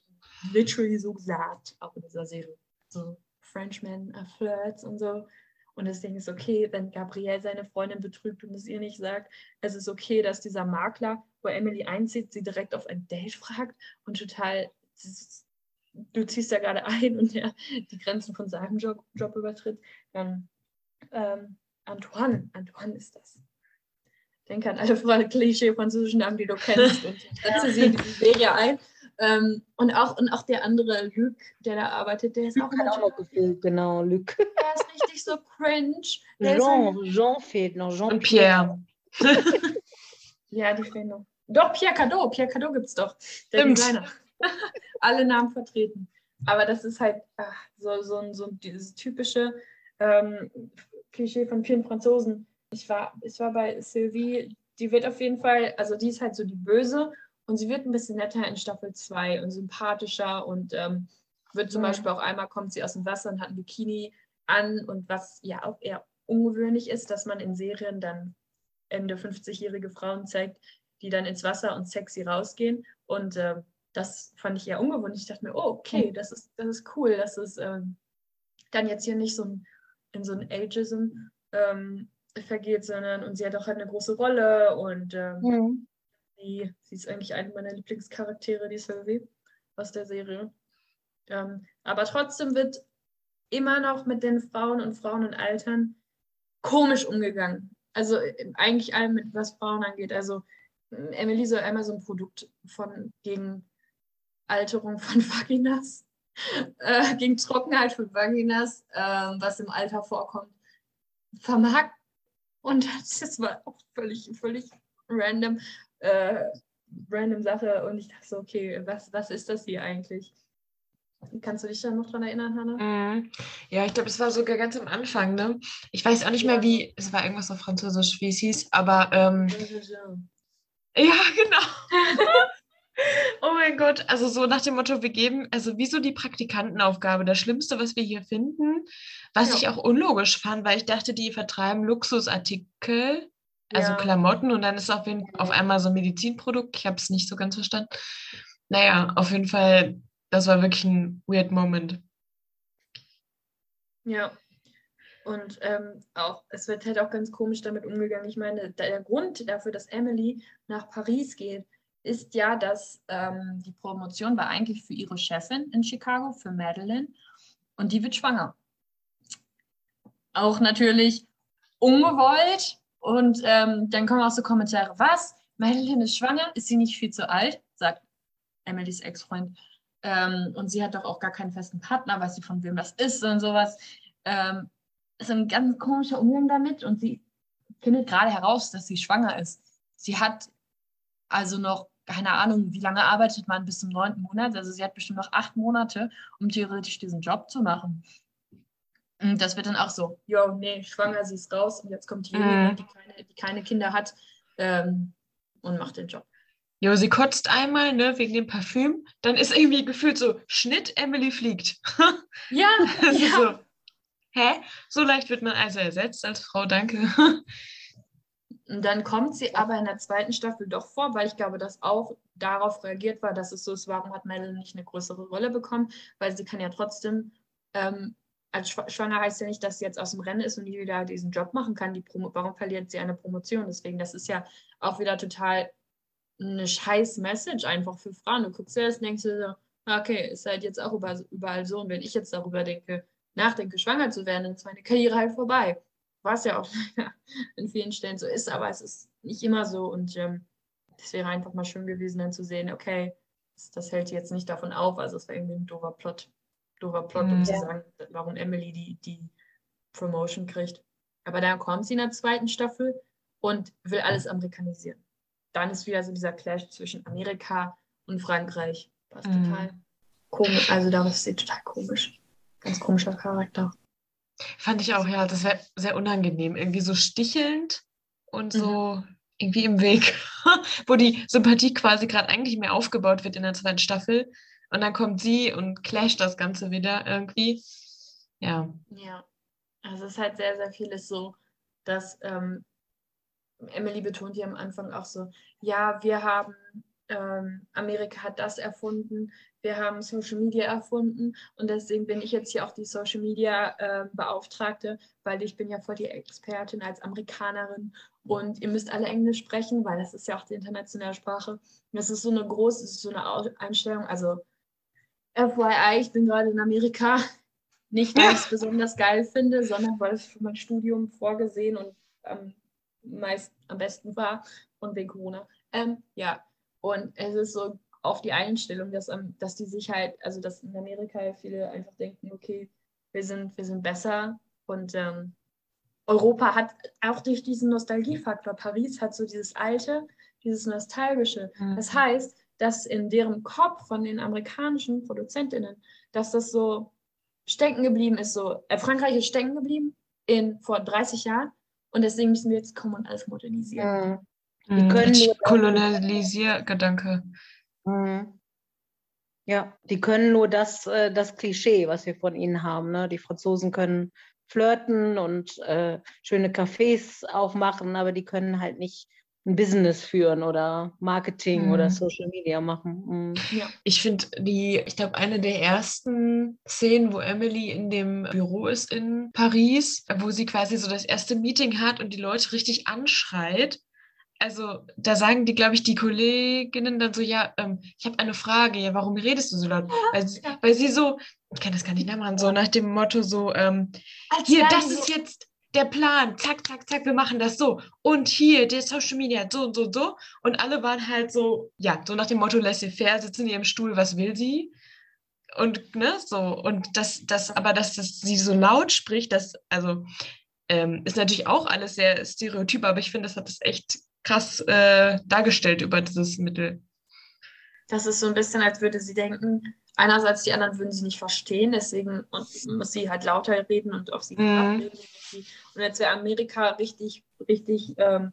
literally so gesagt, auch in dieser Serie. So Frenchman uh, Flirts und so. Und das Ding ist okay, wenn Gabrielle seine Freundin betrügt und es ihr nicht sagt, es ist okay, dass dieser Makler, wo Emily einzieht, sie direkt auf ein Date fragt und total, du ziehst ja gerade ein und der die Grenzen von seinem Job, Job übertritt, dann ähm, Antoine, Antoine ist das. denke an alle Klischee-französischen Namen, die du kennst und setze sie in diese Serie ein. Ähm, und, auch, und auch der andere Luc, der da arbeitet, der ist Luc auch, hat auch noch gefehlt, genau, Luc. Der ist richtig so cringe. Der Jean, Jean fehlt noch. Jean Und Pierre. ja, die fehlen noch. Doch, Pierre Cadeau, Pierre Cadeau gibt es doch. Der Stimmt. Designer. Alle Namen vertreten. Aber das ist halt ach, so, so, ein- so dieses typische ähm, Klischee von vielen Franzosen. Ich war, ich war bei Sylvie, die wird auf jeden Fall, also die ist halt so die Böse und sie wird ein bisschen netter in Staffel 2 und sympathischer und ähm, wird zum Mhm. Beispiel auch einmal kommt sie aus dem Wasser und hat ein Bikini an und was ja auch eher ungewöhnlich ist, dass man in Serien dann Ende 50-jährige Frauen zeigt, die dann ins Wasser und sexy rausgehen und ähm, das fand ich eher ungewöhnlich. Ich dachte mir, oh, okay, das ist, das ist cool, dass es ähm, dann jetzt hier nicht so ein, in so ein Ageism ähm, vergeht, sondern und sie hat auch halt eine große Rolle und ähm, Mhm. Sie, sie ist eigentlich eine meiner Lieblingscharaktere, die Sylvie aus der Serie. Ähm, aber trotzdem wird immer noch mit den Frauen und Frauen und Altern komisch umgegangen. Also äh, eigentlich allem, was Frauen angeht. Also äh, Emily soll einmal so ein Produkt von gegen Alterung von Vaginas, äh, gegen Trockenheit von Vaginas, ähm, was im Alter vorkommt, vermarkten. Und das war auch völlig, völlig random, äh, random Sache. Und ich dachte so, okay, was, was ist das hier eigentlich? Kannst du dich da noch dran erinnern, Hannah? Mhm. Ja, ich glaube, es war sogar ganz am Anfang, ne? Ich weiß auch nicht mehr, Ja. wie, es war irgendwas auf Französisch, wie es hieß, aber ähm, ja, genau. Oh mein Gott, also so nach dem Motto, wir geben, also wie so die Praktikantenaufgabe, das Schlimmste, was wir hier finden, was Ja. ich auch unlogisch fand, weil ich dachte, die vertreiben Luxusartikel, also Ja. Klamotten und dann ist auf, jeden, auf einmal so ein Medizinprodukt, ich habe es nicht so ganz verstanden. Naja, auf jeden Fall, das war wirklich ein weird Moment. Ja. Und ähm, auch, es wird halt auch ganz komisch damit umgegangen. Ich meine, der Grund dafür, dass Emily nach Paris geht, ist ja, dass ähm, die Promotion war eigentlich für ihre Chefin in Chicago, für Madeline. Und die wird schwanger. Auch natürlich ungewollt. Und ähm, dann kommen auch so Kommentare, was? Madeline ist schwanger? Ist sie nicht viel zu alt? Sagt Emilys Ex-Freund. Ähm, und sie hat doch auch gar keinen festen Partner, weiß sie von wem das ist und sowas. Ähm, ist ein ganz komischer Umgang damit und sie findet gerade heraus, dass sie schwanger ist. Sie hat also noch, keine Ahnung, wie lange arbeitet man bis zum neunten Monat? Also sie hat bestimmt noch acht Monate, um theoretisch diesen Job zu machen. Und das wird dann auch so, jo, nee, schwanger, sie ist raus und jetzt kommt hier Mhm. die keine, die keine Kinder hat ähm, und macht den Job. Jo, sie kotzt einmal, ne, wegen dem Parfüm. Dann ist irgendwie gefühlt so, Schnitt, Emily fliegt. Ja, ja. so, hä? So leicht wird man also ersetzt als Frau, danke. Und dann kommt sie aber in der zweiten Staffel doch vor, weil ich glaube, dass auch darauf reagiert war, dass es so ist, warum hat Madeline nicht eine größere Rolle bekommen, weil sie kann ja trotzdem, ähm, als Schwa- Schwanger heißt ja nicht, dass sie jetzt aus dem Rennen ist und nie wieder diesen Job machen kann. Die Promo warum verliert sie eine Promotion? Deswegen, das ist ja auch wieder total eine scheiß Message einfach für Frauen. Du guckst dir das und denkst dir so, okay, ist halt jetzt auch überall, so. Und wenn ich jetzt darüber denke, nachdenke, schwanger zu werden, dann ist meine Karriere halt vorbei. Was ja auch in vielen Stellen so ist, aber es ist nicht immer so. Und ähm, wäre einfach mal schön gewesen, dann zu sehen, okay, das, das hält jetzt nicht davon auf. Also es war irgendwie ein doofer Plot. Doofer Plot, um Mhm. zu Ja. sagen, warum Emily die, die Promotion kriegt. Aber dann kommt sie in der zweiten Staffel und will alles amerikanisieren. Dann ist wieder so dieser Clash zwischen Amerika und Frankreich. Was Mhm. total komisch. Also da ist sie total komisch. Ganz komischer Charakter. Fand ich auch, ja, das wäre sehr unangenehm. Irgendwie so stichelnd und so irgendwie im Weg, wo die Sympathie quasi gerade eigentlich mehr aufgebaut wird in der zweiten Staffel. Und dann kommt sie und clasht das Ganze wieder irgendwie. Ja. Ja, also es ist halt sehr, sehr vieles so, dass ähm, Emily betont hier am Anfang auch so, ja, wir haben, ähm, Amerika hat das erfunden, wir haben Social Media erfunden und deswegen bin ich jetzt hier auch die Social Media äh, Beauftragte, weil ich bin ja voll die Expertin als Amerikanerin und ihr müsst alle Englisch sprechen, weil das ist ja auch die internationale Sprache. Und das ist so eine große, so eine Einstellung, also FYI, ich bin gerade in Amerika, nicht weil ich es besonders geil finde, sondern weil es für mein Studium vorgesehen und ähm, meist am besten war und wegen Corona. Ähm, ja, und es ist so auf die Einstellung, dass, dass die sich halt, also dass in Amerika viele einfach denken, okay, wir sind, wir sind besser und ähm, Europa hat auch durch diesen Nostalgiefaktor, Paris hat so dieses alte, dieses nostalgische. Mhm. Das heißt, dass in deren Kopf von den amerikanischen ProduzentInnen, dass das so stecken geblieben ist, so, äh, Frankreich ist stecken geblieben in, vor 30 Jahren und deswegen müssen wir jetzt kommen und alles modernisieren. Mhm. Die können nur Kolonialisiergedanke. Mhm. Ja, die können nur das, äh, das Klischee, was wir von ihnen haben. Ne? Die Franzosen können flirten und äh, schöne Cafés aufmachen, aber die können halt nicht ein Business führen oder Marketing mhm. oder Social Media machen. Mhm. Ja. Ich finde die, ich glaube, eine der ersten Szenen, wo Emily in dem Büro ist in Paris, wo sie quasi so das erste Meeting hat und die Leute richtig anschreit also da sagen die, glaube ich, die Kolleginnen dann so, ja, ähm, ich habe eine Frage, ja, warum redest du so laut? Weil, weil sie so, ich kann das gar nicht nachmachen, so nach dem Motto so, ähm, hier, das ist jetzt der Plan, zack, zack, zack, wir machen das so. Und hier, der Social Media, so und so und so. Und alle waren halt so, ja, so nach dem Motto laissez-faire, sitzen in ihrem Stuhl, was will sie? Und, ne, so, und das, das, aber dass das sie so laut spricht, das, also, ähm, ist natürlich auch alles sehr stereotyp, aber ich finde, das hat das echt krass äh, dargestellt über dieses Mittel. Das ist so ein bisschen, als würde sie denken, einerseits die anderen würden sie nicht verstehen, deswegen muss sie halt lauter reden und auf sie mhm. abreden. Und jetzt wäre Amerika richtig, richtig ähm,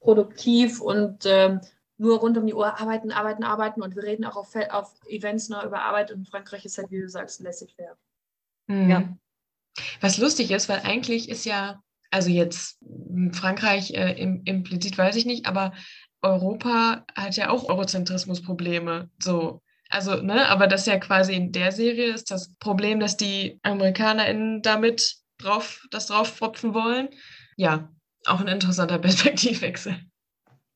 produktiv und ähm, nur rund um die Uhr arbeiten, arbeiten, arbeiten und wir reden auch auf, auf Events noch über Arbeit und Frankreich ist halt, wie du sagst, lässig fair. Mhm. Ja. Was lustig ist, weil eigentlich ist ja also jetzt Frankreich äh, im, implizit weiß ich nicht, aber Europa hat ja auch Eurozentrismus-Probleme. So. Also, ne, aber das ja quasi in der Serie ist das Problem, dass die AmerikanerInnen damit drauf, das draufpropfen wollen. Ja, auch ein interessanter Perspektivwechsel.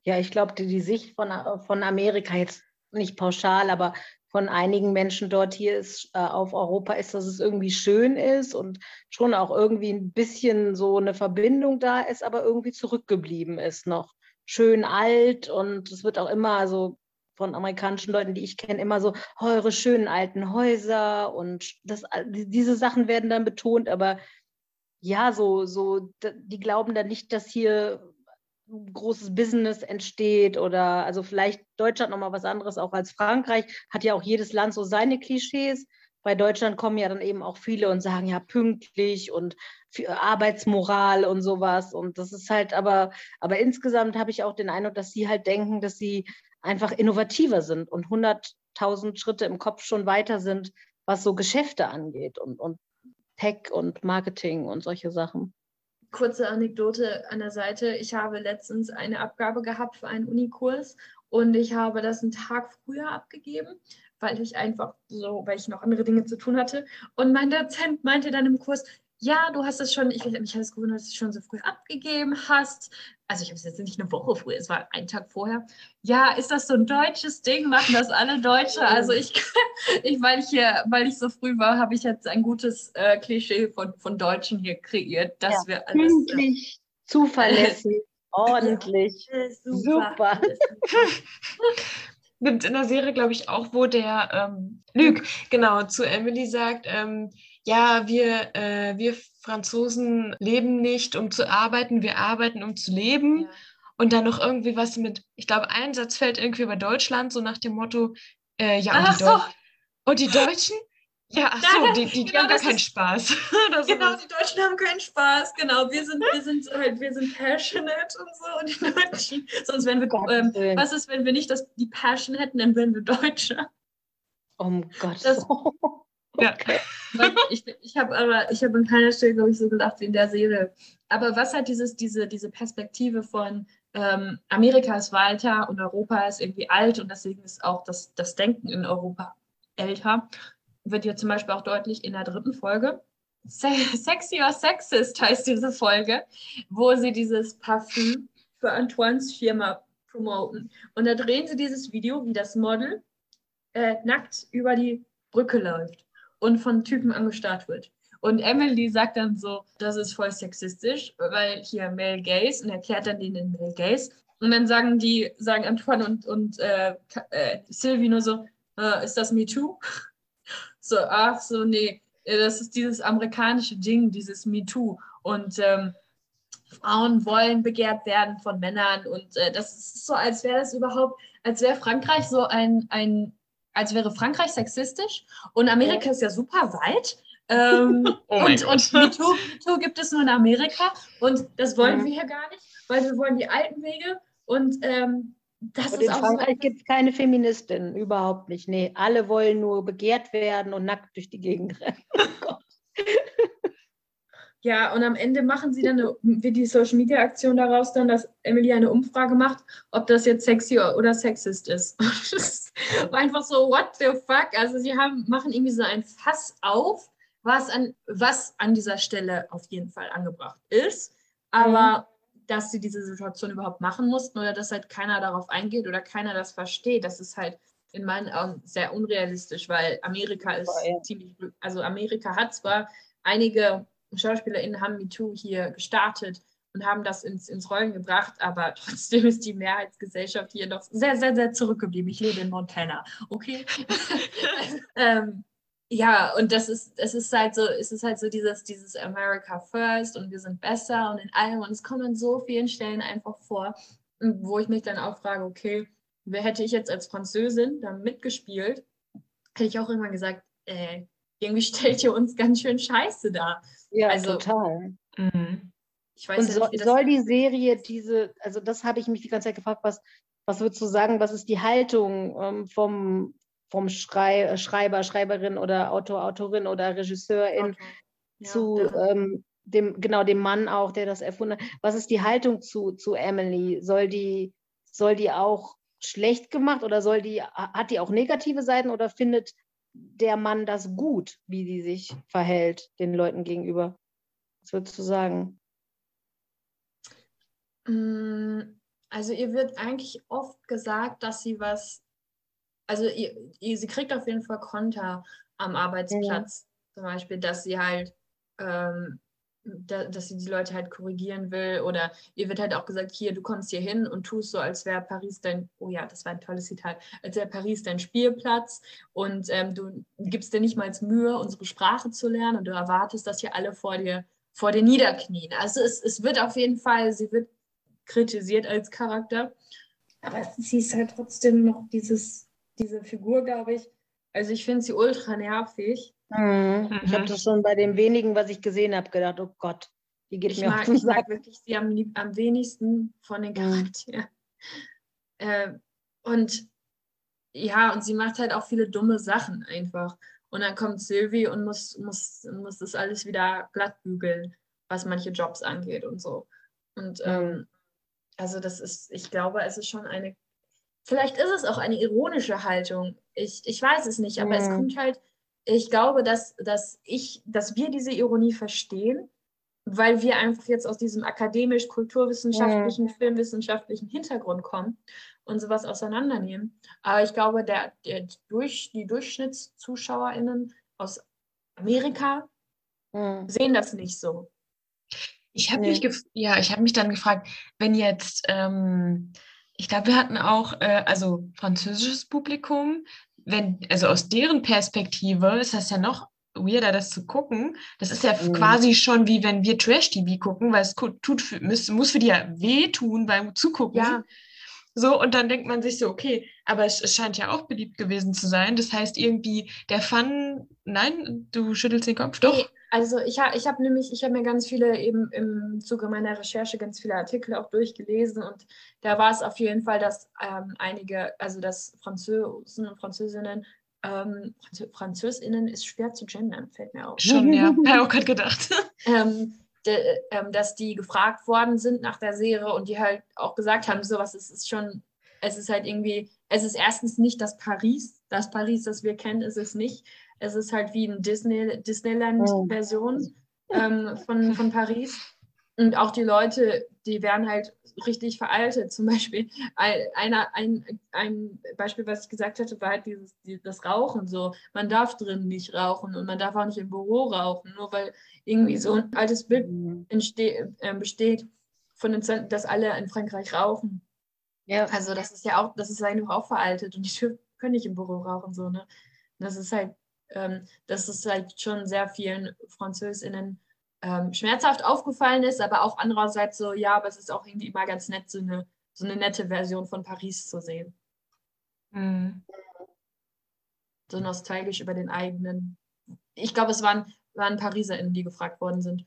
Ja, ich glaube, die, die Sicht von, von Amerika jetzt nicht pauschal, aber von einigen Menschen dort hier ist, äh, auf Europa ist, dass es irgendwie schön ist und schon auch irgendwie ein bisschen so eine Verbindung da ist, aber irgendwie zurückgeblieben ist noch. Schön alt und es wird auch immer so von amerikanischen Leuten, die ich kenne, immer so eure schönen alten Häuser und das, diese Sachen werden dann betont, aber ja, so, so, die glauben dann nicht, dass hier großes Business entsteht oder also vielleicht Deutschland nochmal was anderes auch als Frankreich, hat ja auch jedes Land so seine Klischees. Bei Deutschland kommen ja dann eben auch viele und sagen ja pünktlich und Arbeitsmoral und sowas. Und das ist halt aber, aber insgesamt habe ich auch den Eindruck, dass sie halt denken, dass sie einfach innovativer sind und 100.000 Schritte im Kopf schon weiter sind, was so Geschäfte angeht und, und Tech und Marketing und solche Sachen kurze Anekdote an der Seite. Ich habe letztens eine Abgabe gehabt für einen Unikurs und ich habe das einen Tag früher abgegeben, weil ich einfach so, weil ich noch andere Dinge zu tun hatte. Und mein Dozent meinte dann im Kurs, ja, du hast es schon, ich mich hat es gewundert, dass du es schon so früh abgegeben hast. Also ich habe es jetzt nicht eine Woche früh, es war ein Tag vorher. Ja, ist das so ein deutsches Ding? Machen das alle Deutsche? Also ich, ich weil ich hier, weil ich so früh war, habe ich jetzt ein gutes äh, Klischee von, von Deutschen hier kreiert, dass ja, wir alles. Pünktlich, äh, zuverlässig, ordentlich. Super. Gibt in der Serie, glaube ich, auch, wo der ähm, Luke, genau, zu Emily sagt, ähm, ja, wir, äh, wir Franzosen leben nicht, um zu arbeiten, wir arbeiten, um zu leben. Ja. Und dann noch irgendwie was mit, ich glaube, ein Satz fällt irgendwie über Deutschland, so nach dem Motto, äh, ja, und die, so. und die, Deutschen? Ja, ach so, die, die, genau, haben gar keinen ist, Spaß. genau, die Deutschen haben keinen Spaß, genau. Wir sind, wir sind halt, wir sind passionate und so und die Deutschen. Sonst wären wir, ähm, was ist, wenn wir nicht das, die Passion hätten, dann wären wir Deutsche. Um Gottes Willen. Ja. ich ich habe aber, ich habe an keiner Stelle, glaube ich, so gedacht wie in der Serie. Aber was hat dieses, diese, diese Perspektive von ähm, Amerika ist weiter und Europa ist irgendwie alt und deswegen ist auch das, das Denken in Europa älter, wird hier zum Beispiel auch deutlich in der dritten Folge. Sexy or Sexist heißt diese Folge, wo sie dieses Parfüm für Antoines Firma promoten. Und da drehen sie dieses Video, wie das Model äh, nackt über die Brücke läuft und von Typen angestarrt wird. Und Emily sagt dann so, das ist voll sexistisch, weil hier Male Gaze und erklärt dann den Male Gaze. Und dann sagen die, sagen Antoine und, und äh, äh, Sylvie nur so, äh, ist das Me Too? So, ach so, nee, äh, das ist dieses amerikanische Ding, dieses Me Too. Und ähm, Frauen wollen begehrt werden von Männern. Und äh, das ist so, als wäre das überhaupt, als wäre Frankreich so ein, ein, als wäre Frankreich sexistisch. Und Amerika ja. ist ja super weit. Ähm, oh und, und MeToo, MeToo gibt es nur in Amerika. Und das wollen mhm. wir hier gar nicht, weil wir wollen die alten Wege. Und ähm, das und ist in auch Frankreich gibt es keine Feministinnen, überhaupt nicht. Nee, alle wollen nur begehrt werden und nackt durch die Gegend rennen. Oh ja, und am Ende machen sie dann eine, wie die Social Media Aktion daraus dann, dass Emily eine Umfrage macht, ob das jetzt sexy oder sexist ist. das war einfach so, what the fuck? Also sie haben, machen irgendwie so ein Fass auf, was an, was an dieser Stelle auf jeden Fall angebracht ist. Aber. Dass sie diese Situation überhaupt machen mussten oder dass halt keiner darauf eingeht oder keiner das versteht, das ist halt in meinen Augen sehr unrealistisch, weil Amerika ist ja. ziemlich, also Amerika hat zwar einige SchauspielerInnen haben MeToo hier gestartet und haben das ins, ins Rollen gebracht, aber trotzdem ist die Mehrheitsgesellschaft hier noch sehr, sehr, sehr zurückgeblieben. Ich lebe in Montana, okay? ähm, ja, und das ist, es ist halt so, es ist halt so dieses, dieses America First und wir sind besser und in allem und es kommt an so vielen Stellen einfach vor, wo ich mich dann auch frage, okay, wer hätte ich jetzt als Französin da mitgespielt, hätte ich auch irgendwann gesagt, äh, irgendwie stellt ihr uns ganz schön scheiße da. Ja, also, total. Mhm. Ich weiß Und ja nicht, soll die Serie diese, also das habe ich mich die ganze Zeit gefragt, was, was würdest du sagen, was ist die Haltung ähm, vom, vom Schrei, äh, Schreiber, Schreiberin oder Autor, Autorin oder Regisseurin okay. ja, zu ähm, dem, genau dem Mann auch, der das erfunden hat. Was ist die Haltung zu, zu Emily? Soll die, soll die auch schlecht gemacht oder soll die, hat die auch negative Seiten oder findet der Mann das gut, wie sie sich verhält den Leuten gegenüber? Was würdest du sagen? Mm, also ihr wird eigentlich oft gesagt, dass sie was, also ihr, ihr, sie kriegt auf jeden Fall Konter am Arbeitsplatz, ja. zum Beispiel, dass sie halt ähm, da, dass sie die Leute halt korrigieren will. Oder ihr wird halt auch gesagt, hier, du kommst hier hin und tust so, als wäre Paris dein, oh ja, das war ein tolles Zitat, als wäre Paris dein Spielplatz und ähm, du gibst dir nicht mal Mühe, unsere Sprache zu lernen und du erwartest, dass hier alle vor dir, vor dir niederknien. Also es, es wird auf jeden Fall, sie wird kritisiert als Charakter, aber sie ist halt trotzdem noch dieses, diese Figur, glaube ich. Also ich finde sie ultra nervig Mhm. Ich habe mhm. das schon bei den wenigen, was ich gesehen habe, gedacht, oh Gott, die geht ich mir mag, auf den Ich mag wirklich sie am, am wenigsten von den mhm. Charakteren. Mhm. Äh, und ja, und sie macht halt auch viele dumme Sachen einfach. Und dann kommt Sylvie und muss, muss, muss das alles wieder glatt bügeln, was manche Jobs angeht und so. Und ähm, also das ist, ich glaube, es ist schon eine, vielleicht ist es auch eine ironische Haltung. Ich, ich weiß es nicht, aber mhm. es kommt halt, ich glaube, dass, dass, ich, dass wir diese Ironie verstehen, weil wir einfach jetzt aus diesem akademisch-kulturwissenschaftlichen, ja. filmwissenschaftlichen Hintergrund kommen und sowas auseinandernehmen. Aber ich glaube, der, der durch, die DurchschnittszuschauerInnen aus Amerika ja. sehen das nicht so. Ich habe nee. mich, ja, ich habe mich dann gefragt, wenn jetzt, ähm, ich glaube, wir hatten auch, äh, also französisches Publikum, wenn, also aus deren Perspektive ist das ja noch weirder, das zu gucken. Das ist ja mhm. quasi schon wie wenn wir Trash-TV gucken, weil es tut für, muss, muss für die ja wehtun beim Zugucken. Ja. So, und dann denkt man sich so, okay, aber es, es, scheint ja auch beliebt gewesen zu sein. Das heißt irgendwie, der Fun, nein, du schüttelst den Kopf, doch. Also ich, ha, ich habe nämlich, ich habe mir ganz viele eben im Zuge meiner Recherche ganz viele Artikel auch durchgelesen und da war es auf jeden Fall, dass ähm, einige, also dass Franzosen und Französinnen, ähm, Französinnen ist schwer zu gendern, fällt mir auf. Schon, ja, habe ich auch gerade gedacht. ähm, de, ähm, dass die gefragt worden sind nach der Serie und die halt auch gesagt haben, sowas ist, ist schon, es ist halt irgendwie, es ist erstens nicht das Paris, das Paris, das wir kennen, ist es nicht. Es ist halt wie eine Disney, Disneyland-Version ähm, von, von Paris. Und auch die Leute, die werden halt richtig veraltet. Zum Beispiel einer, ein, ein Beispiel, was ich gesagt hatte, war halt dieses, das Rauchen. So, man darf drin nicht rauchen und man darf auch nicht im Büro rauchen, nur weil irgendwie so ein altes Bild mhm. entste äh, besteht, von den, dass alle in Frankreich rauchen. Ja. Also das ist ja auch, das ist einfach auch veraltet und die können nicht im Büro rauchen. So, ne? das ist halt, ähm, das ist halt schon sehr vielen FranzösInnen ähm, schmerzhaft aufgefallen ist, aber auch andererseits so, ja, aber es ist auch irgendwie immer ganz nett, so eine, so eine nette Version von Paris zu sehen. Mhm. So nostalgisch über den eigenen. Ich glaube, es waren, waren PariserInnen, die gefragt worden sind.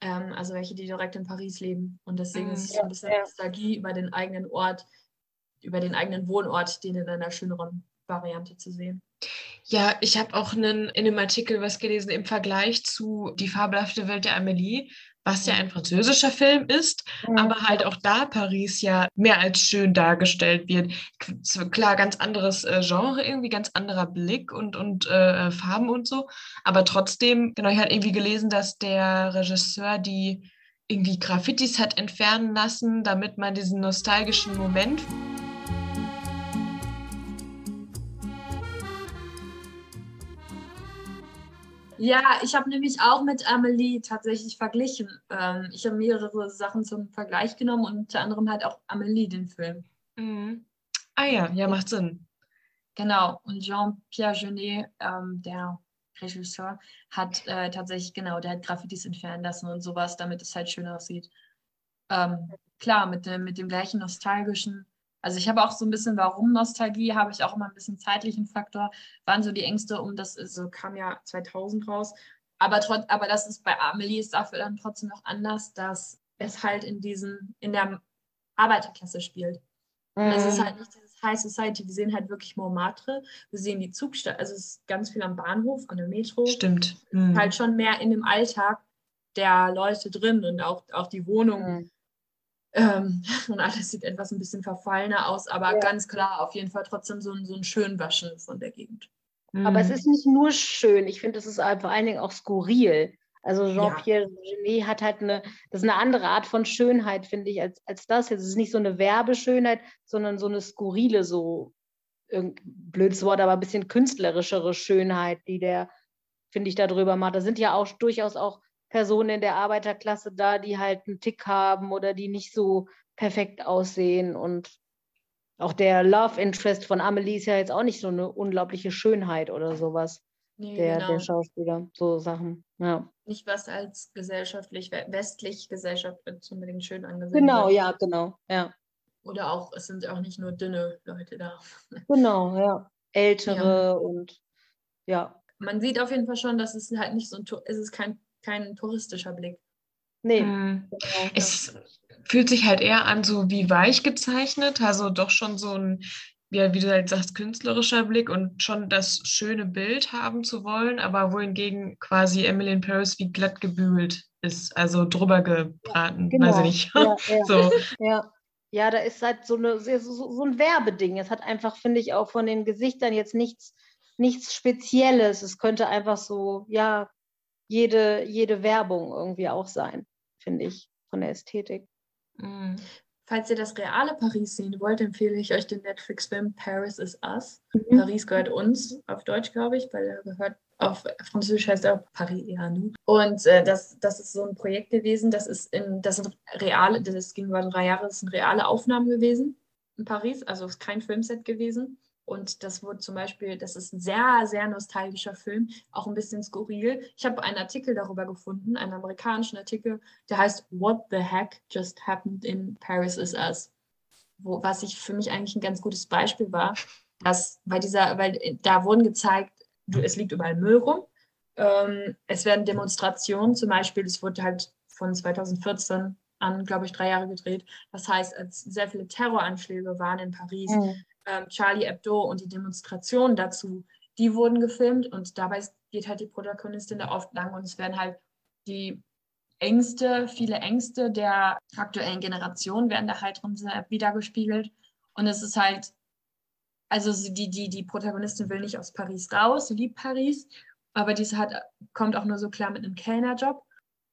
Ähm, also welche, die direkt in Paris leben. Und deswegen mhm. ist es so ein bisschen ja. Nostalgie über den eigenen Ort, über den eigenen Wohnort, den in einer schöneren Variante zu sehen. Ja, ich habe auch einen, in einem Artikel was gelesen im Vergleich zu Die fabelhafte Welt der Amelie, was ja ein französischer Film ist, mhm. aber halt auch da Paris ja mehr als schön dargestellt wird. Klar, ganz anderes äh, Genre, irgendwie ganz anderer Blick und, und äh, Farben und so, aber trotzdem, genau, ich hatte irgendwie gelesen, dass der Regisseur die irgendwie Graffitis hat entfernen lassen, damit man diesen nostalgischen Moment Ja, ich habe nämlich auch mit Amelie tatsächlich verglichen. Ähm, ich habe mehrere Sachen zum Vergleich genommen und unter anderem halt auch Amelie, den Film. Mhm. Ah ja, ja, macht Sinn. Genau, und Jean-Pierre Genet, ähm, der Regisseur, hat äh, tatsächlich, genau, der hat Graffitis entfernen lassen und sowas, damit es halt schön aussieht. Ähm, klar, mit dem, mit dem gleichen nostalgischen also ich habe auch so ein bisschen, warum Nostalgie, habe ich auch immer ein bisschen zeitlichen Faktor, waren so die Ängste um das, also kam ja 2000 raus, aber, trotz, aber das ist bei Amelie ist dafür dann trotzdem noch anders, dass es halt in diesen, in der Arbeiterklasse spielt. Mhm. Es ist halt nicht dieses High Society, wir sehen halt wirklich Montmartre, wir sehen die Zugstadt, also es ist ganz viel am Bahnhof, an der Metro. Stimmt. Mhm. Halt schon mehr in dem Alltag der Leute drin und auch, auch die Wohnung. Mhm ähm, und alles sieht etwas ein bisschen verfallener aus, aber ja. ganz klar auf jeden Fall trotzdem so ein, so ein Schönwaschen von der Gegend. Aber es mhm. ist nicht nur schön, ich finde, es ist vor allen Dingen auch skurril. Also Jean-Pierre ja. Genet hat halt eine, das ist eine andere Art von Schönheit, finde ich, als, als das. Es ist nicht so eine Werbeschönheit, sondern so eine skurrile, so blödes Wort, aber ein bisschen künstlerischere Schönheit, die der, finde ich, darüber macht. Da sind ja auch durchaus auch Personen in der Arbeiterklasse da, die halt einen Tick haben oder die nicht so perfekt aussehen. Und auch der Love Interest von Amelie ist ja jetzt auch nicht so eine unglaubliche Schönheit oder sowas. Nee, der, genau. der Schauspieler, so Sachen. Ja. Nicht was als gesellschaftlich, westlich Gesellschaft unbedingt schön angesehen Genau, wird. ja, genau, ja. Oder auch, es sind auch nicht nur dünne Leute da. Genau, ja. Ältere ja. und ja. Man sieht auf jeden Fall schon, dass es halt nicht so ein, es ist kein kein touristischer Blick. Nee. Hm. Es fühlt sich halt eher an, so wie weich gezeichnet, also doch schon so ein, ja, wie du halt sagst, künstlerischer Blick und schon das schöne Bild haben zu wollen, aber wohingegen quasi Emily in Paris wie glatt gebügelt ist, also drüber gebraten, ja, genau. weiß ich nicht. Ja, ja. so. ja. ja, da ist halt so, eine, so, so ein Werbeding. Es hat einfach, finde ich, auch von den Gesichtern jetzt nichts, nichts Spezielles. Es könnte einfach so, ja, jede, jede Werbung irgendwie auch sein, finde ich, von der Ästhetik. Mhm. Falls ihr das reale Paris sehen wollt, empfehle ich euch den Netflix-Film Paris is Us. Mhm. Paris gehört uns, auf Deutsch glaube ich, weil er gehört auf Französisch heißt er Paris et à nous. Und äh, das, das ist so ein Projekt gewesen, das ist in, das sind reale, das ging über drei Jahre, das sind reale Aufnahmen gewesen in Paris, also ist kein Filmset gewesen. Und das wurde zum Beispiel, das ist ein sehr, sehr nostalgischer Film, auch ein bisschen skurril. Ich habe einen Artikel darüber gefunden, einen amerikanischen Artikel, der heißt What the Heck Just Happened in Paris is Us. Wo, was ich für mich eigentlich ein ganz gutes Beispiel war, dass bei dieser, weil da wurden gezeigt, du, es liegt überall Müll rum. Ähm, es werden Demonstrationen, zum Beispiel, es wurde halt von 2014 an, glaube ich, drei Jahre gedreht. Das heißt, als sehr viele Terroranschläge waren in Paris, mhm ähm, Charlie Hebdo und die Demonstration dazu, die wurden gefilmt und dabei geht halt die Protagonistin da oft lang und es werden halt die Ängste, viele Ängste der aktuellen Generation werden da halt drin wiedergespiegelt und es ist halt, also die, die, die Protagonistin will nicht aus Paris raus, sie liebt Paris, aber diese hat, kommt auch nur so klar mit einem Kellnerjob.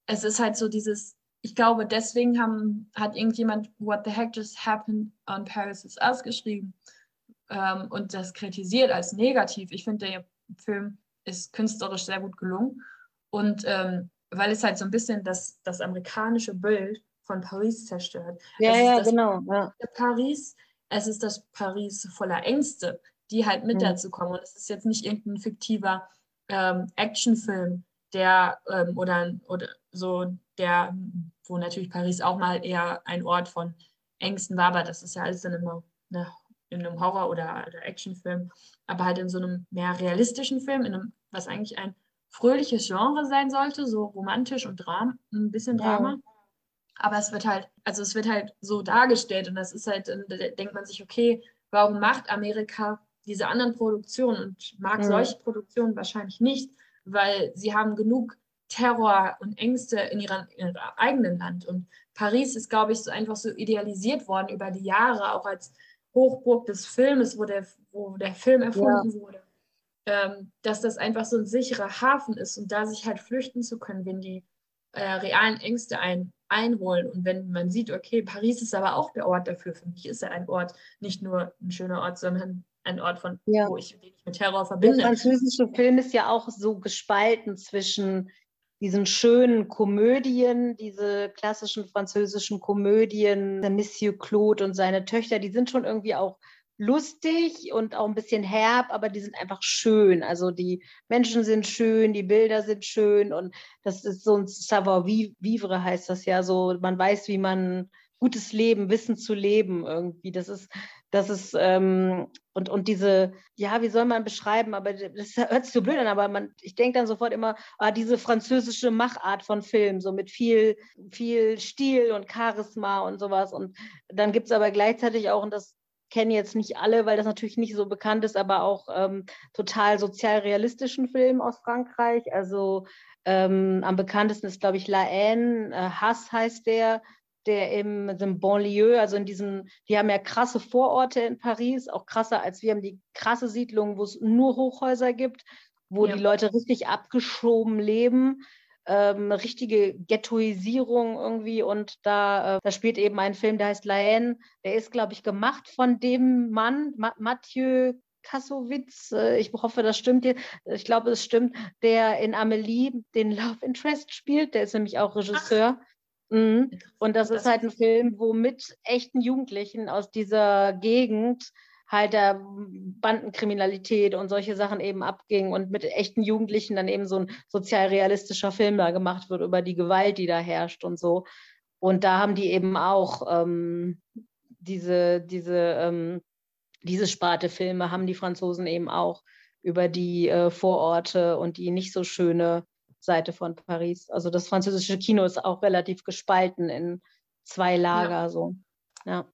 Es ist halt so dieses, ich glaube, deswegen haben, hat irgendjemand What the heck just happened on Paris is Us geschrieben ähm, und das kritisiert als negativ. Ich finde, der Film ist künstlerisch sehr gut gelungen und ähm, weil es halt so ein bisschen das, das amerikanische Bild von Paris zerstört. Ja, ja, genau. Ja. Paris, es ist das Paris voller Ängste, die halt mit mhm. dazu kommen. Und es ist jetzt nicht irgendein fiktiver ähm, Actionfilm, der ähm, oder, oder so, der, wo natürlich Paris auch mal eher ein Ort von Ängsten war, aber das ist ja alles dann immer ne, in einem Horror- oder, oder Actionfilm, aber halt in so einem mehr realistischen Film, in einem, was eigentlich ein fröhliches Genre sein sollte, so romantisch und Dram, ein bisschen Drama. Ja. Aber es wird halt, also es wird halt so dargestellt und das ist halt, da denkt man sich, okay, warum macht Amerika diese anderen Produktionen und mag ja. solche Produktionen wahrscheinlich nicht, weil sie haben genug Terror und Ängste in, ihrer, in ihrem eigenen Land. Und Paris ist, glaube ich, so einfach so idealisiert worden über die Jahre, auch als Hochburg des Filmes, wo der, wo der Film erfunden ja. wurde. Ähm, dass das einfach so ein sicherer Hafen ist und da sich halt flüchten zu können, wenn die äh, realen Ängste ein, einholen. Und wenn man sieht, okay, Paris ist aber auch der Ort dafür. Für mich ist er ein Ort, nicht nur ein schöner Ort, sondern ein Ort, von, ja. wo ich, mich mit Terror verbinde. Der französische Film ist ja auch so gespalten zwischen diesen schönen Komödien, diese klassischen französischen Komödien, Monsieur Claude und seine Töchter, die sind schon irgendwie auch lustig und auch ein bisschen herb, aber die sind einfach schön. Also die Menschen sind schön, die Bilder sind schön und das ist so ein Savoir-vivre heißt das ja so. Man weiß, wie man gutes Leben, Wissen zu leben irgendwie. Das ist das ist, ähm, und, und diese, ja, wie soll man beschreiben, aber das hört sich so blöd an, aber man, ich denke dann sofort immer, ah, diese französische Machart von Film, so mit viel, viel Stil und Charisma und sowas. Und dann gibt es aber gleichzeitig auch, und das kennen jetzt nicht alle, weil das natürlich nicht so bekannt ist, aber auch ähm, total sozialrealistischen Film aus Frankreich. Also ähm, am bekanntesten ist, glaube ich, La Haine, äh, Hass heißt der der im, im Banlieue, also in diesen, die haben ja krasse Vororte in Paris, auch krasser als wir haben die krasse Siedlung, wo es nur Hochhäuser gibt, wo ja. die Leute richtig abgeschoben leben. Ähm, richtige Ghettoisierung irgendwie und da, äh, da spielt eben ein Film, der heißt Laen, der ist, glaube ich, gemacht von dem Mann, Ma Mathieu Kassowitz, äh, ich hoffe, das stimmt hier, ich glaube, es stimmt, der in Amelie den Love Interest spielt, der ist nämlich auch Regisseur. Ach. Mhm. Und das, das ist halt ein Film, wo mit echten Jugendlichen aus dieser Gegend halt der Bandenkriminalität und solche Sachen eben abging und mit echten Jugendlichen dann eben so ein sozialrealistischer Film da gemacht wird über die Gewalt, die da herrscht und so. Und da haben die eben auch ähm, diese, diese, ähm, diese Sparte Filme, haben die Franzosen eben auch über die äh, Vororte und die nicht so schöne Seite von Paris. Also das französische Kino ist auch relativ gespalten in zwei Lager. Ja. So. Ja.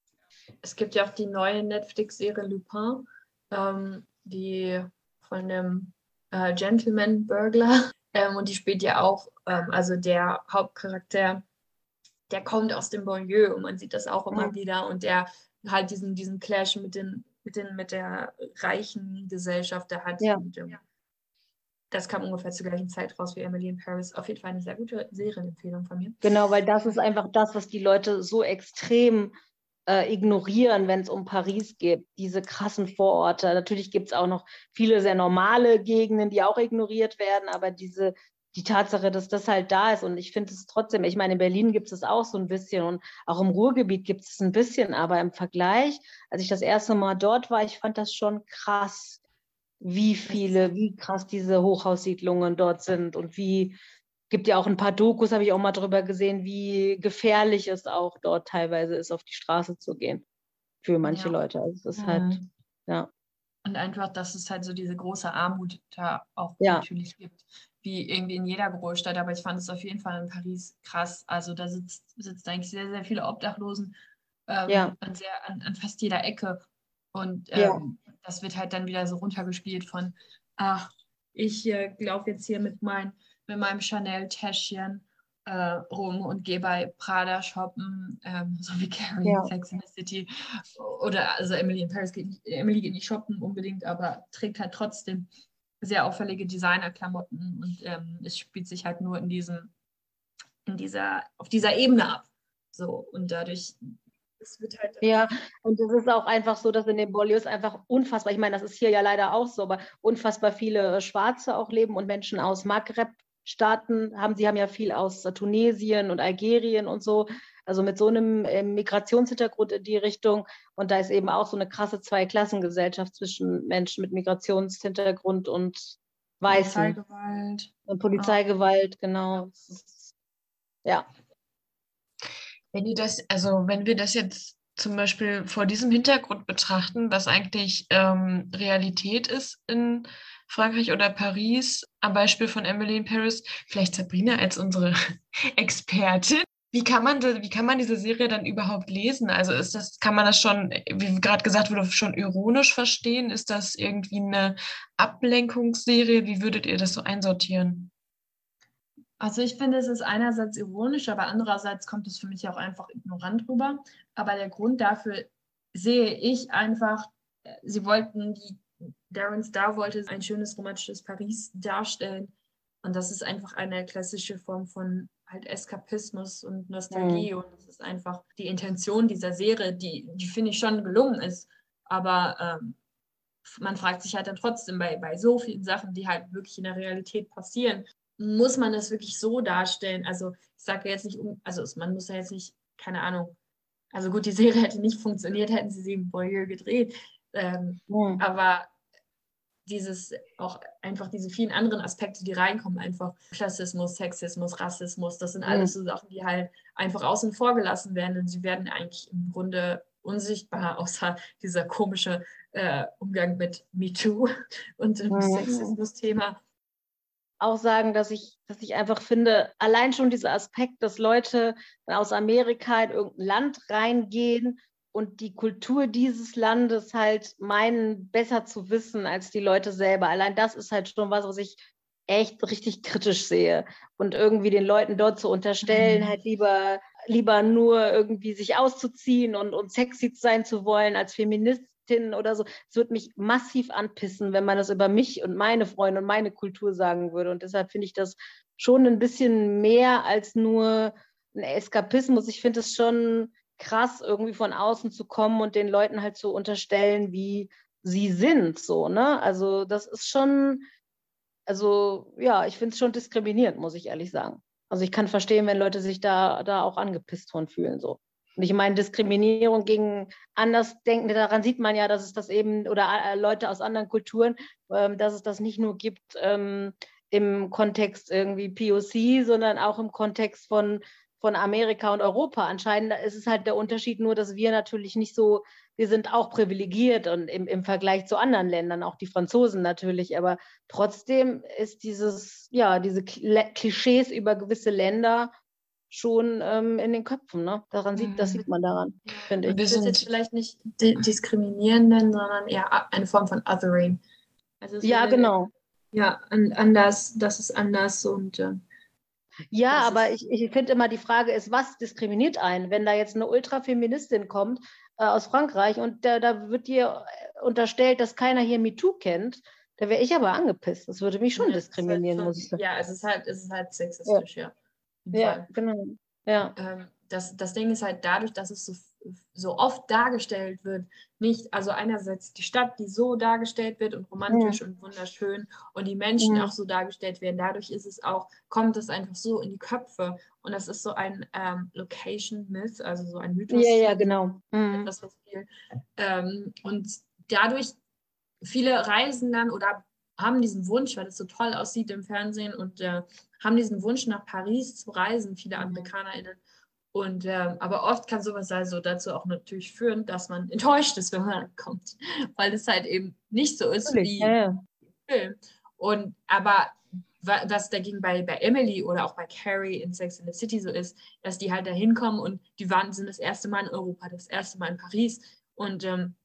Es gibt ja auch die neue Netflix-Serie Lupin, ähm, die von dem äh, Gentleman Burglar. Ähm, und die spielt ja auch, ähm, also der Hauptcharakter, der kommt aus dem Banlieue und man sieht das auch immer ja. wieder. Und der halt diesen, diesen Clash mit den, mit den, mit der reichen Gesellschaft, der hat ja. und, ähm, das kam ungefähr zur gleichen Zeit raus wie Emily in Paris. Auf jeden Fall eine sehr gute Serienempfehlung von mir. Genau, weil das ist einfach das, was die Leute so extrem äh, ignorieren, wenn es um Paris geht. Diese krassen Vororte. Natürlich gibt es auch noch viele sehr normale Gegenden, die auch ignoriert werden, aber diese die Tatsache, dass das halt da ist. Und ich finde es trotzdem, ich meine, in Berlin gibt es auch so ein bisschen und auch im Ruhrgebiet gibt es ein bisschen, aber im Vergleich, als ich das erste Mal dort war, ich fand das schon krass, wie viele, wie krass diese Hochhaussiedlungen dort sind und wie, gibt ja auch ein paar Dokus, habe ich auch mal drüber gesehen, wie gefährlich es auch dort teilweise ist, auf die Straße zu gehen für manche ja. Leute. Also es ist halt, mhm. halt, ja. Und einfach, dass es halt so diese große Armut da auch ja. natürlich gibt, wie irgendwie in jeder Großstadt. Aber ich fand es auf jeden Fall in Paris krass. Also da sitzt, sitzt eigentlich sehr, sehr viele Obdachlosen ähm, ja. an, sehr, an, an fast jeder Ecke. Und ähm, das wird halt dann wieder so runtergespielt von, ach, ich äh, laufe jetzt hier mit, mein, mit meinem Chanel-Täschchen äh, rum und gehe bei Prada shoppen, ähm, so wie Carrie ja. in Sex in the City. Oder also Emily in Paris geht nicht, Emily geht nicht shoppen unbedingt, aber trägt halt trotzdem sehr auffällige Designerklamotten und ähm, es spielt sich halt nur in diesem in dieser, auf dieser Ebene ab. So, und dadurch es wird halt. Ja, und es ist auch einfach so, dass in den Bollios einfach unfassbar, ich meine, das ist hier ja leider auch so, aber unfassbar viele äh, Schwarze auch leben und Menschen aus Maghreb-Staaten haben, sie haben ja viel aus Tunesien und Algerien und so, also mit so einem äh, Migrationshintergrund in die Richtung. Und da ist eben auch so eine krasse Zweiklassengesellschaft zwischen Menschen mit Migrationshintergrund und Weißen. Polizeigewalt. Und Polizeigewalt, oh. genau. Ja. Wenn ihr das, also wenn wir das jetzt zum Beispiel vor diesem Hintergrund betrachten, was eigentlich ähm, Realität ist in Frankreich oder Paris, am Beispiel von Emily in Paris, vielleicht Sabrina als unsere Expertin. Wie kann man wie kann man diese Serie dann überhaupt lesen? Also ist das, kann man das schon, wie gerade gesagt wurde, schon ironisch verstehen? Ist das irgendwie eine Ablenkungsserie? Wie würdet ihr das so einsortieren? Also ich finde, es ist einerseits ironisch, aber andererseits kommt es für mich auch einfach ignorant rüber. Aber der Grund dafür sehe ich einfach, äh, sie wollten, die Darren Star wollte ein schönes romantisches Paris darstellen. Und das ist einfach eine klassische Form von halt Eskapismus und Nostalgie. Mhm. Und das ist einfach die Intention dieser Serie, die, die finde ich schon gelungen ist. Aber ähm, man fragt sich halt dann trotzdem bei, bei so vielen Sachen, die halt wirklich in der Realität passieren, muss man das wirklich so darstellen? Also ich sage jetzt nicht, also man muss ja jetzt nicht, keine Ahnung, also gut, die Serie hätte nicht funktioniert, hätten sie sie im Boyer gedreht. Ähm, ja. Aber dieses auch einfach diese vielen anderen Aspekte, die reinkommen, einfach Klassismus, Sexismus, Rassismus, das sind alles so Sachen, die halt einfach außen vor gelassen werden und sie werden eigentlich im Grunde unsichtbar, außer dieser komische äh, Umgang mit MeToo und dem ja. Sexismus-Thema auch sagen, dass ich, dass ich einfach finde, allein schon dieser Aspekt, dass Leute aus Amerika in irgendein Land reingehen und die Kultur dieses Landes halt meinen, besser zu wissen als die Leute selber. Allein das ist halt schon was, was ich echt richtig kritisch sehe. Und irgendwie den Leuten dort zu unterstellen, mhm. halt lieber, lieber nur irgendwie sich auszuziehen und, und sexy sein zu wollen als Feminist Feministin oder so. Es würde mich massiv anpissen, wenn man das über mich und meine Freunde und meine Kultur sagen würde. Und deshalb finde ich das schon ein bisschen mehr als nur ein Eskapismus. Ich finde es schon krass, irgendwie von außen zu kommen und den Leuten halt zu unterstellen, wie sie sind. So, ne? Also das ist schon, also ja, ich finde es schon diskriminierend, muss ich ehrlich sagen. Also ich kann verstehen, wenn Leute sich da, da auch angepisst von fühlen. So. Und ich meine, Diskriminierung gegen Andersdenkende, daran sieht man ja, dass es das eben, oder äh, Leute aus anderen Kulturen, ähm, dass es das nicht nur gibt ähm, im Kontext irgendwie POC, sondern auch im Kontext von, von Amerika und Europa. Anscheinend ist es halt der Unterschied nur, dass wir natürlich nicht so, wir sind auch privilegiert und im, im Vergleich zu anderen Ländern, auch die Franzosen natürlich, aber trotzdem ist dieses, ja, diese Klischees über gewisse Länder schon ähm, in den Köpfen. Ne? Daran sieht, das mhm. sieht man daran, finde ich. Wir sind jetzt vielleicht nicht diskriminierend nennen, sondern eher eine Form von Othering. Also ja, genau. Ja, anders, das ist anders und äh, ja, aber ich, ich finde immer, die Frage ist, was diskriminiert einen? Wenn da jetzt eine Ultrafeministin kommt äh, aus Frankreich und da, da wird dir unterstellt, dass keiner hier MeToo kennt, da wäre ich aber angepisst. Das würde mich schon ja, diskriminieren, halt muss ich sagen. Ja, es ist halt, es ist halt sexistisch, ja. ja. Ja, genau. Ja. Ähm, das, das Ding ist halt dadurch, dass es so, so oft dargestellt wird, nicht, also einerseits die Stadt, die so dargestellt wird und romantisch ja. und wunderschön und die Menschen ja. auch so dargestellt werden, dadurch ist es auch, kommt es einfach so in die Köpfe und das ist so ein ähm, Location Myth, also so ein Mythos. Ja, ja, genau. Mhm. Was viel. Ähm, und dadurch viele reisen dann oder haben diesen Wunsch, weil es so toll aussieht im Fernsehen und äh, haben diesen Wunsch, nach Paris zu reisen, viele mhm. AmerikanerInnen. Und äh, aber oft kann sowas also dazu auch natürlich führen, dass man enttäuscht ist, wenn man ankommt, weil es halt eben nicht so ist wie ja. im Film. Und aber was dagegen bei, bei Emily oder auch bei Carrie in Sex in the City so ist, dass die halt da hinkommen und die waren, sind das erste Mal in Europa, das erste Mal in Paris und ähm,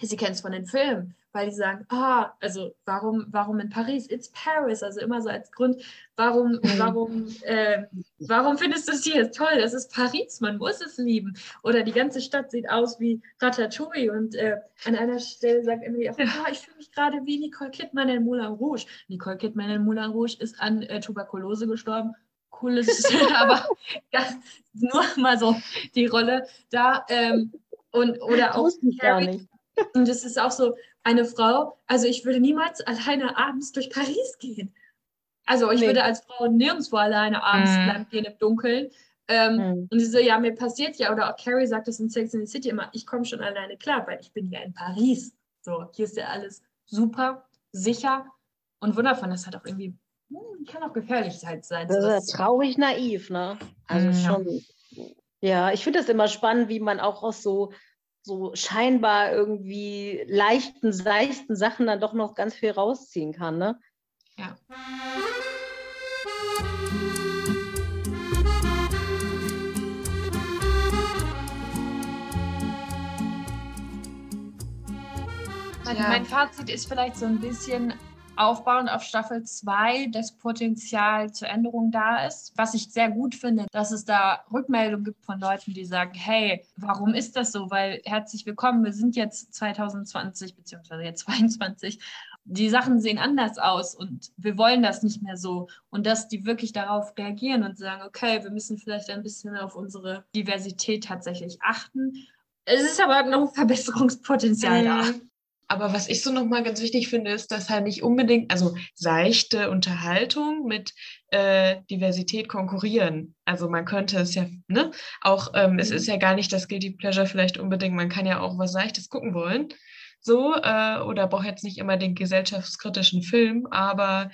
sie kennen es von den Filmen weil die sagen, ah, also warum, warum in Paris? It's Paris, also immer so als Grund, warum, mhm. warum, äh, warum findest du es hier toll? Das ist Paris, man muss es lieben. Oder die ganze Stadt sieht aus wie Ratatouille und äh, an einer Stelle sagt Emily auch, ah, ich fühle mich gerade wie Nicole Kidman in Moulin Rouge. Nicole Kidman in Moulin Rouge ist an äh, Tuberkulose gestorben. cooles, aber ja, nur mal so die Rolle da. Ähm, und, oder auch Harry. Und es ist auch so eine Frau, also ich würde niemals alleine abends durch Paris gehen. Also ich nee. würde als Frau nirgendwo alleine abends mhm. lang gehen im Dunkeln. Ähm, mhm. Und sie so, ja, mir passiert ja, oder auch Carrie sagt das in Sex in the City immer, ich komme schon alleine klar, weil ich bin ja in Paris. So, hier ist ja alles super, sicher und wundervoll. Das hat auch irgendwie, hm, kann auch gefährlich halt sein. Das ist ja traurig naiv, ne? Also mhm. schon. Ja, ich finde das immer spannend, wie man auch aus so, so scheinbar irgendwie leichten, seichten Sachen dann doch noch ganz viel rausziehen kann, ne? Ja. Mein, ja. mein Fazit ist vielleicht so ein bisschen aufbauend auf Staffel 2 das Potenzial zur Änderung da ist. Was ich sehr gut finde, dass es da Rückmeldungen gibt von Leuten, die sagen, hey, warum ist das so? Weil herzlich willkommen, wir sind jetzt 2020 beziehungsweise jetzt 22. Die Sachen sehen anders aus und wir wollen das nicht mehr so. Und dass die wirklich darauf reagieren und sagen, okay, wir müssen vielleicht ein bisschen auf unsere Diversität tatsächlich achten. Es ist aber noch Verbesserungspotenzial da. Aber was ich so nochmal ganz wichtig finde, ist, dass halt nicht unbedingt, also seichte Unterhaltung mit äh, Diversität konkurrieren. Also man könnte es ja, ne, auch, ähm, es mhm. ist ja gar nicht das Guilty Pleasure vielleicht unbedingt, man kann ja auch was Seichtes gucken wollen. So, äh, oder braucht jetzt nicht immer den gesellschaftskritischen Film, aber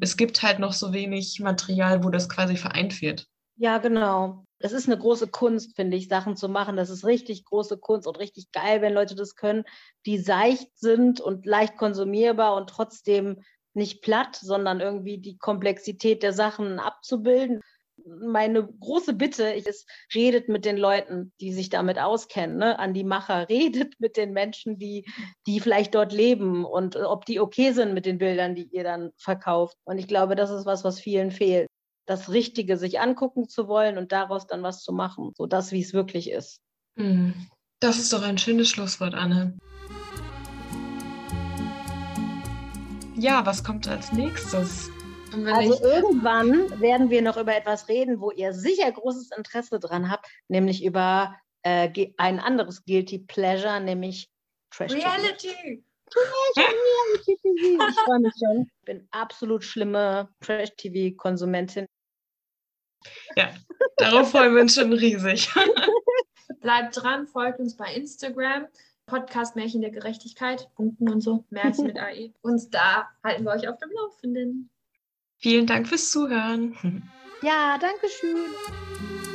es gibt halt noch so wenig Material, wo das quasi vereint wird. Ja, genau. Es ist eine große Kunst, finde ich, Sachen zu machen. Das ist richtig große Kunst und richtig geil, wenn Leute das können, die seicht sind und leicht konsumierbar und trotzdem nicht platt, sondern irgendwie die Komplexität der Sachen abzubilden. Meine große Bitte ist, redet mit den Leuten, die sich damit auskennen, ne? an die Macher, redet mit den Menschen, die, die vielleicht dort leben und ob die okay sind mit den Bildern, die ihr dann verkauft. Und ich glaube, das ist was, was vielen fehlt das Richtige sich angucken zu wollen und daraus dann was zu machen, so das, wie es wirklich ist. Mhm. Das ist doch ein schönes Schlusswort, Anne. Ja, was kommt als nächstes? Also irgendwann werden wir noch über etwas reden, wo ihr sicher großes Interesse dran habt, nämlich über äh, ein anderes Guilty Pleasure, nämlich Trash Reality. Reality TV. Ich freue mich schon. Ich bin absolut schlimme Trash-TV-Konsumentin. Ja, darauf freuen wir uns schon riesig. Bleibt dran, folgt uns bei Instagram. Podcast Märchen der Gerechtigkeit, Punkten und so, Märchen mit AI. Und da halten wir euch auf dem Laufenden. Vielen Dank fürs Zuhören. Ja, danke schön.